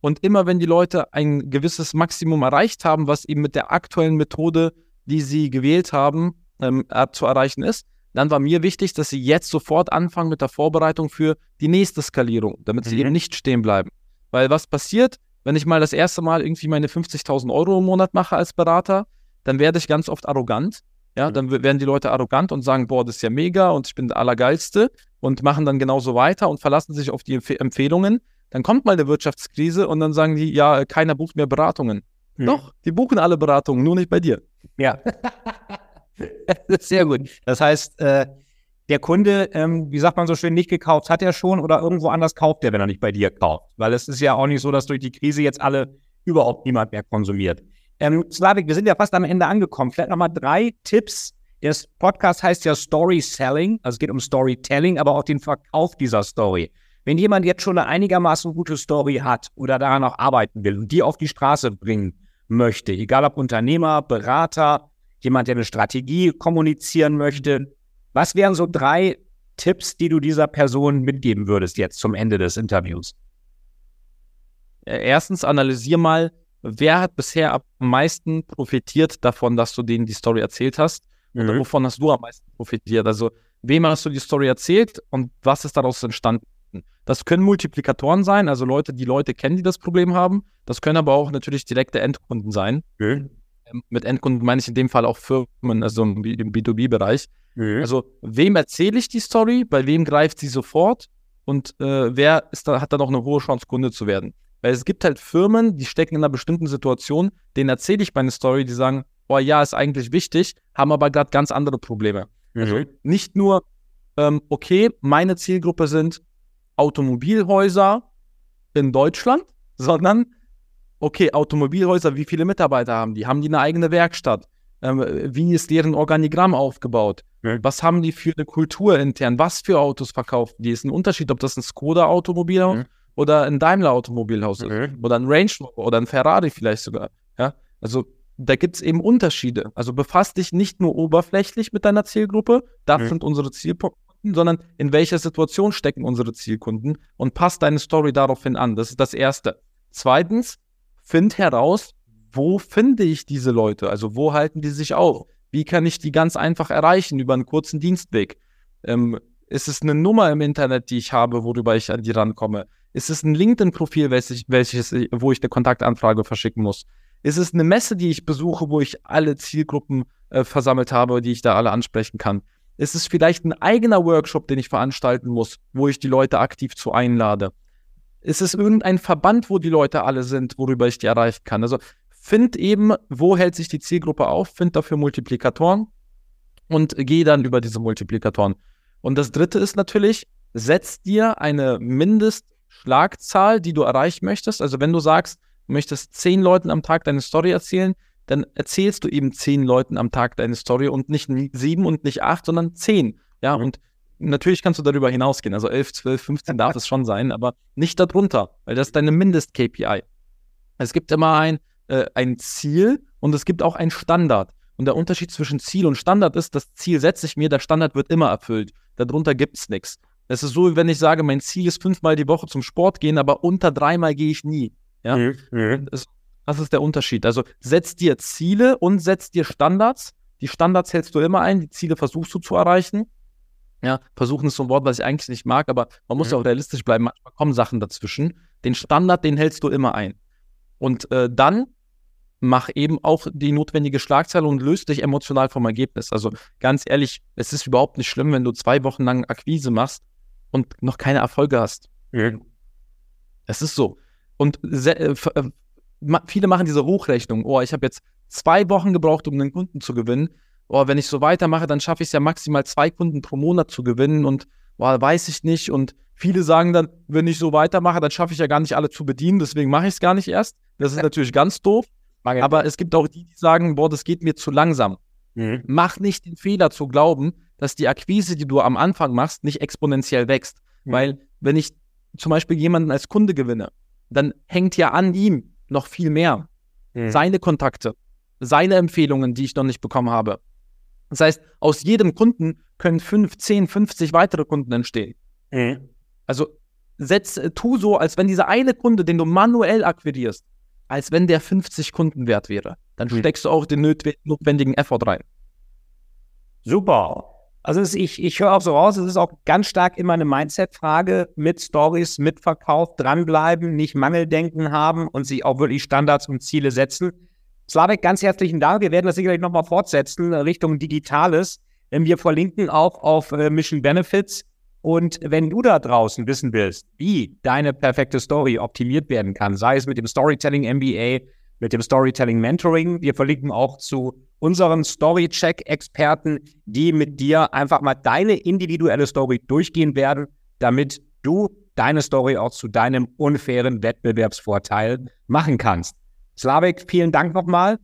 Und immer wenn die Leute ein gewisses Maximum erreicht haben, was eben mit der aktuellen Methode, die sie gewählt haben, ähm, zu erreichen ist, dann war mir wichtig, dass sie jetzt sofort anfangen mit der Vorbereitung für die nächste Skalierung, damit sie mhm. eben nicht stehen bleiben. Weil was passiert, wenn ich mal das erste Mal irgendwie meine 50.000 Euro im Monat mache als Berater, dann werde ich ganz oft arrogant. Ja, mhm. dann werden die Leute arrogant und sagen, boah, das ist ja mega und ich bin der Allergeilste und machen dann genauso weiter und verlassen sich auf die Empf Empfehlungen. Dann kommt mal eine Wirtschaftskrise und dann sagen die, ja, keiner bucht mehr Beratungen. Mhm. Doch, die buchen alle Beratungen, nur nicht bei dir. Ja. Sehr gut. Das heißt, äh, der Kunde, ähm, wie sagt man so schön, nicht gekauft hat er schon oder irgendwo anders kauft er, wenn er nicht bei dir kauft. Weil es ist ja auch nicht so, dass durch die Krise jetzt alle überhaupt niemand mehr konsumiert. Ähm, Slavik, wir sind ja fast am Ende angekommen. Vielleicht nochmal drei Tipps. Der Podcast heißt ja Story Selling, also es geht um Storytelling, aber auch den Verkauf dieser Story. Wenn jemand jetzt schon eine einigermaßen gute Story hat oder daran noch arbeiten will und die auf die Straße bringen möchte, egal ob Unternehmer, Berater, jemand, der eine Strategie kommunizieren möchte. Was wären so drei Tipps, die du dieser Person mitgeben würdest jetzt zum Ende des Interviews? Erstens, analysier mal, wer hat bisher am meisten profitiert davon, dass du denen die Story erzählt hast? Mhm. Oder wovon hast du am meisten profitiert? Also, wem hast du die Story erzählt und was ist daraus entstanden? Das können Multiplikatoren sein, also Leute, die Leute kennen, die das Problem haben. Das können aber auch natürlich direkte Endkunden sein. Mhm. mit Endkunden meine ich in dem Fall auch Firmen, also im B2B-Bereich. Mhm. Also, wem erzähle ich die Story, bei wem greift sie sofort und äh, wer ist da, hat da noch eine hohe Chance, Kunde zu werden? Weil es gibt halt Firmen, die stecken in einer bestimmten Situation, denen erzähle ich meine Story, die sagen, oh ja, ist eigentlich wichtig, haben aber gerade ganz andere Probleme. Mhm. Also nicht nur, ähm, okay, meine Zielgruppe sind Automobilhäuser in Deutschland, sondern, okay, Automobilhäuser, wie viele Mitarbeiter haben die? Haben die eine eigene Werkstatt? Ähm, wie ist deren Organigramm aufgebaut? Mhm. Was haben die für eine Kultur intern? Was für Autos verkaufen die? Ist ein Unterschied, ob das ein Skoda-Automobilhaus mhm oder ein Daimler-Automobilhaus ist. Mhm. Oder ein Range Rover oder ein Ferrari vielleicht sogar. Ja, also da gibt es eben Unterschiede. Also befasst dich nicht nur oberflächlich mit deiner Zielgruppe, das mhm. sind unsere Zielkunden, sondern in welcher Situation stecken unsere Zielkunden und passt deine Story daraufhin an. Das ist das Erste. Zweitens, find heraus, wo finde ich diese Leute? Also wo halten die sich auf? Wie kann ich die ganz einfach erreichen über einen kurzen Dienstweg? Ähm, ist es eine Nummer im Internet, die ich habe, worüber ich an die rankomme? Ist es ein LinkedIn-Profil, welches, welches, wo ich eine Kontaktanfrage verschicken muss? Ist es eine Messe, die ich besuche, wo ich alle Zielgruppen äh, versammelt habe, die ich da alle ansprechen kann? Ist es vielleicht ein eigener Workshop, den ich veranstalten muss, wo ich die Leute aktiv zu einlade? Ist es irgendein Verband, wo die Leute alle sind, worüber ich die erreichen kann? Also find eben, wo hält sich die Zielgruppe auf, find dafür Multiplikatoren und geh dann über diese Multiplikatoren. Und das dritte ist natürlich, setz dir eine Mindest- Schlagzahl, die du erreichen möchtest. Also wenn du sagst, du möchtest zehn Leuten am Tag deine Story erzählen, dann erzählst du eben zehn Leuten am Tag deine Story und nicht sieben und nicht acht, sondern zehn. Ja, und natürlich kannst du darüber hinausgehen. Also elf, zwölf, 15 darf es schon sein, aber nicht darunter, weil das ist deine Mindest-KPI. Es gibt immer ein, äh, ein Ziel und es gibt auch ein Standard. Und der Unterschied zwischen Ziel und Standard ist, das Ziel setze ich mir, der Standard wird immer erfüllt. Darunter gibt es nichts. Es ist so, wie wenn ich sage, mein Ziel ist fünfmal die Woche zum Sport gehen, aber unter dreimal gehe ich nie. Ja? Mhm. mhm. Das, das, ist der Unterschied. Also setz dir Ziele und setz dir Standards. Die Standards hältst du immer ein, die Ziele versuchst du zu erreichen. Ja, versuchen ist so ein Wort, was ich eigentlich nicht mag, aber man muss ja mhm. auch realistisch bleiben. Manchmal kommen Sachen dazwischen. Den Standard, den hältst du immer ein. Und äh, dann mach eben auch die notwendige Schlagzeile und löst dich emotional vom Ergebnis. Also ganz ehrlich, es ist überhaupt nicht schlimm, wenn du zwei Wochen lang Akquise machst und noch keine Erfolge hast. Mhm. Es ist so. Und sehr, äh, äh viele machen diese Hochrechnung. Oh, ich habe jetzt zwei Wochen gebraucht, um einen Kunden zu gewinnen. Oh, wenn ich so weitermache, dann schaffe ich es ja maximal zwei Kunden pro Monat zu gewinnen und oh, weiß ich nicht. Und viele sagen dann, wenn ich so weitermache, dann schaffe ich ja gar nicht alle zu bedienen, deswegen mache ich es gar nicht erst. Das ist natürlich ganz doof. Aber es gibt auch die, die sagen, boah, das geht mir zu langsam. Mhm. Mach nicht den Fehler zu glauben, dass die Akquise, die du am Anfang machst, nicht exponentiell wächst. Mhm. Weil wenn ich zum Beispiel jemanden als Kunde gewinne, dann hängt ja an ihm noch viel mehr. Mhm. Seine Kontakte, seine Empfehlungen, die ich noch nicht bekommen habe. Das heißt, aus jedem Kunden können 5, 10, 50 weitere Kunden entstehen. Mhm. Also setz, äh, tu so, als wenn dieser eine Kunde, den du manuell akquirierst, als wenn der 50 Kunden wert wäre. Dann mhm. steckst du auch den notwendigen Effort rein. Super. Also ist, ich, ich höre auch so raus, es ist auch ganz stark immer eine Mindset-Frage mit Stories, mit Verkauf, dranbleiben, nicht Mangeldenken haben und sich auch wirklich Standards und Ziele setzen. Slavek, ganz herzlichen Dank. Wir werden das sicherlich nochmal fortsetzen Richtung Digitales. Wir verlinken auch auf äh, Mission Benefits. Und wenn du da draußen wissen willst, wie deine perfekte Story optimiert werden kann, sei es mit dem Storytelling MBA, mit dem Storytelling Mentoring, wir verlinken auch zu unseren Storycheck-Experten, die mit dir einfach mal deine individuelle Story durchgehen werden, damit du deine Story auch zu deinem unfairen Wettbewerbsvorteil machen kannst. Slavik, vielen Dank nochmal.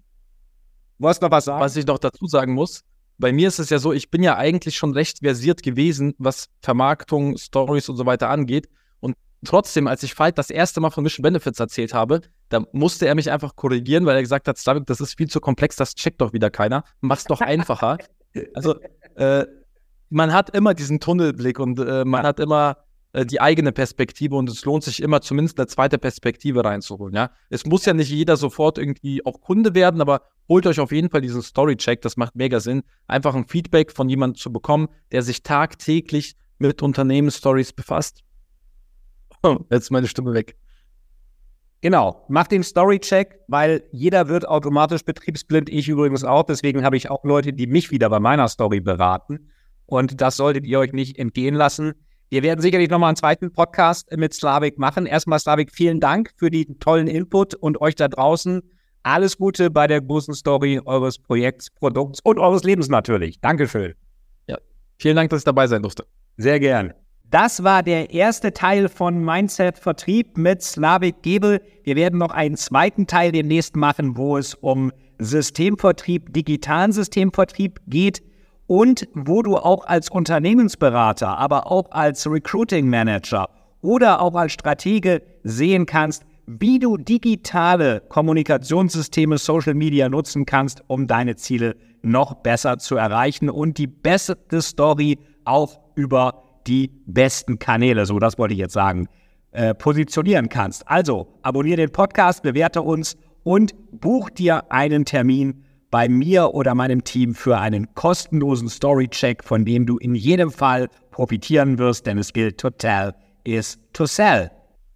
Du hast noch was sagen? Was ich noch dazu sagen muss, bei mir ist es ja so, ich bin ja eigentlich schon recht versiert gewesen, was Vermarktung, Stories und so weiter angeht. Und trotzdem, als ich Fight das erste Mal von Mission Benefits erzählt habe, da musste er mich einfach korrigieren, weil er gesagt hat, Slavik, das ist viel zu komplex, das checkt doch wieder keiner. Mach's doch einfacher. also, äh, man hat immer diesen Tunnelblick und äh, man hat immer äh, die eigene Perspektive und es lohnt sich immer zumindest eine zweite Perspektive reinzuholen. Ja? Es muss ja nicht jeder sofort irgendwie auch Kunde werden, aber holt euch auf jeden Fall diesen Story-Check, das macht mega Sinn. Einfach ein Feedback von jemandem zu bekommen, der sich tagtäglich mit Unternehmensstories befasst. Oh, jetzt ist meine Stimme weg. Genau, mach den Story-Check, weil jeder wird automatisch betriebsblind, ich übrigens auch. Deswegen habe ich auch Leute, die mich wieder bei meiner Story beraten. Und das solltet ihr euch nicht entgehen lassen. Wir werden sicherlich nochmal einen zweiten Podcast mit Slavik machen. Erstmal, Slavik, vielen Dank für den tollen Input und euch da draußen alles Gute bei der großen Story eures Projekts, Produkts und eures Lebens natürlich. Dankeschön. Ja, vielen Dank, dass ich dabei sein durfte. Sehr gern. Das war der erste Teil von Mindset Vertrieb mit Slavik Gebel. Wir werden noch einen zweiten Teil demnächst machen, wo es um Systemvertrieb, digitalen Systemvertrieb geht und wo du auch als Unternehmensberater, aber auch als Recruiting Manager oder auch als Stratege sehen kannst, wie du digitale Kommunikationssysteme, Social Media nutzen kannst, um deine Ziele noch besser zu erreichen und die beste Story auch über die besten Kanäle, so das wollte ich jetzt sagen, äh, positionieren kannst. Also abonniere den Podcast, bewerte uns und buch dir einen Termin bei mir oder meinem Team für einen kostenlosen Story-Check, von dem du in jedem Fall profitieren wirst, denn es gilt, to tell is to sell.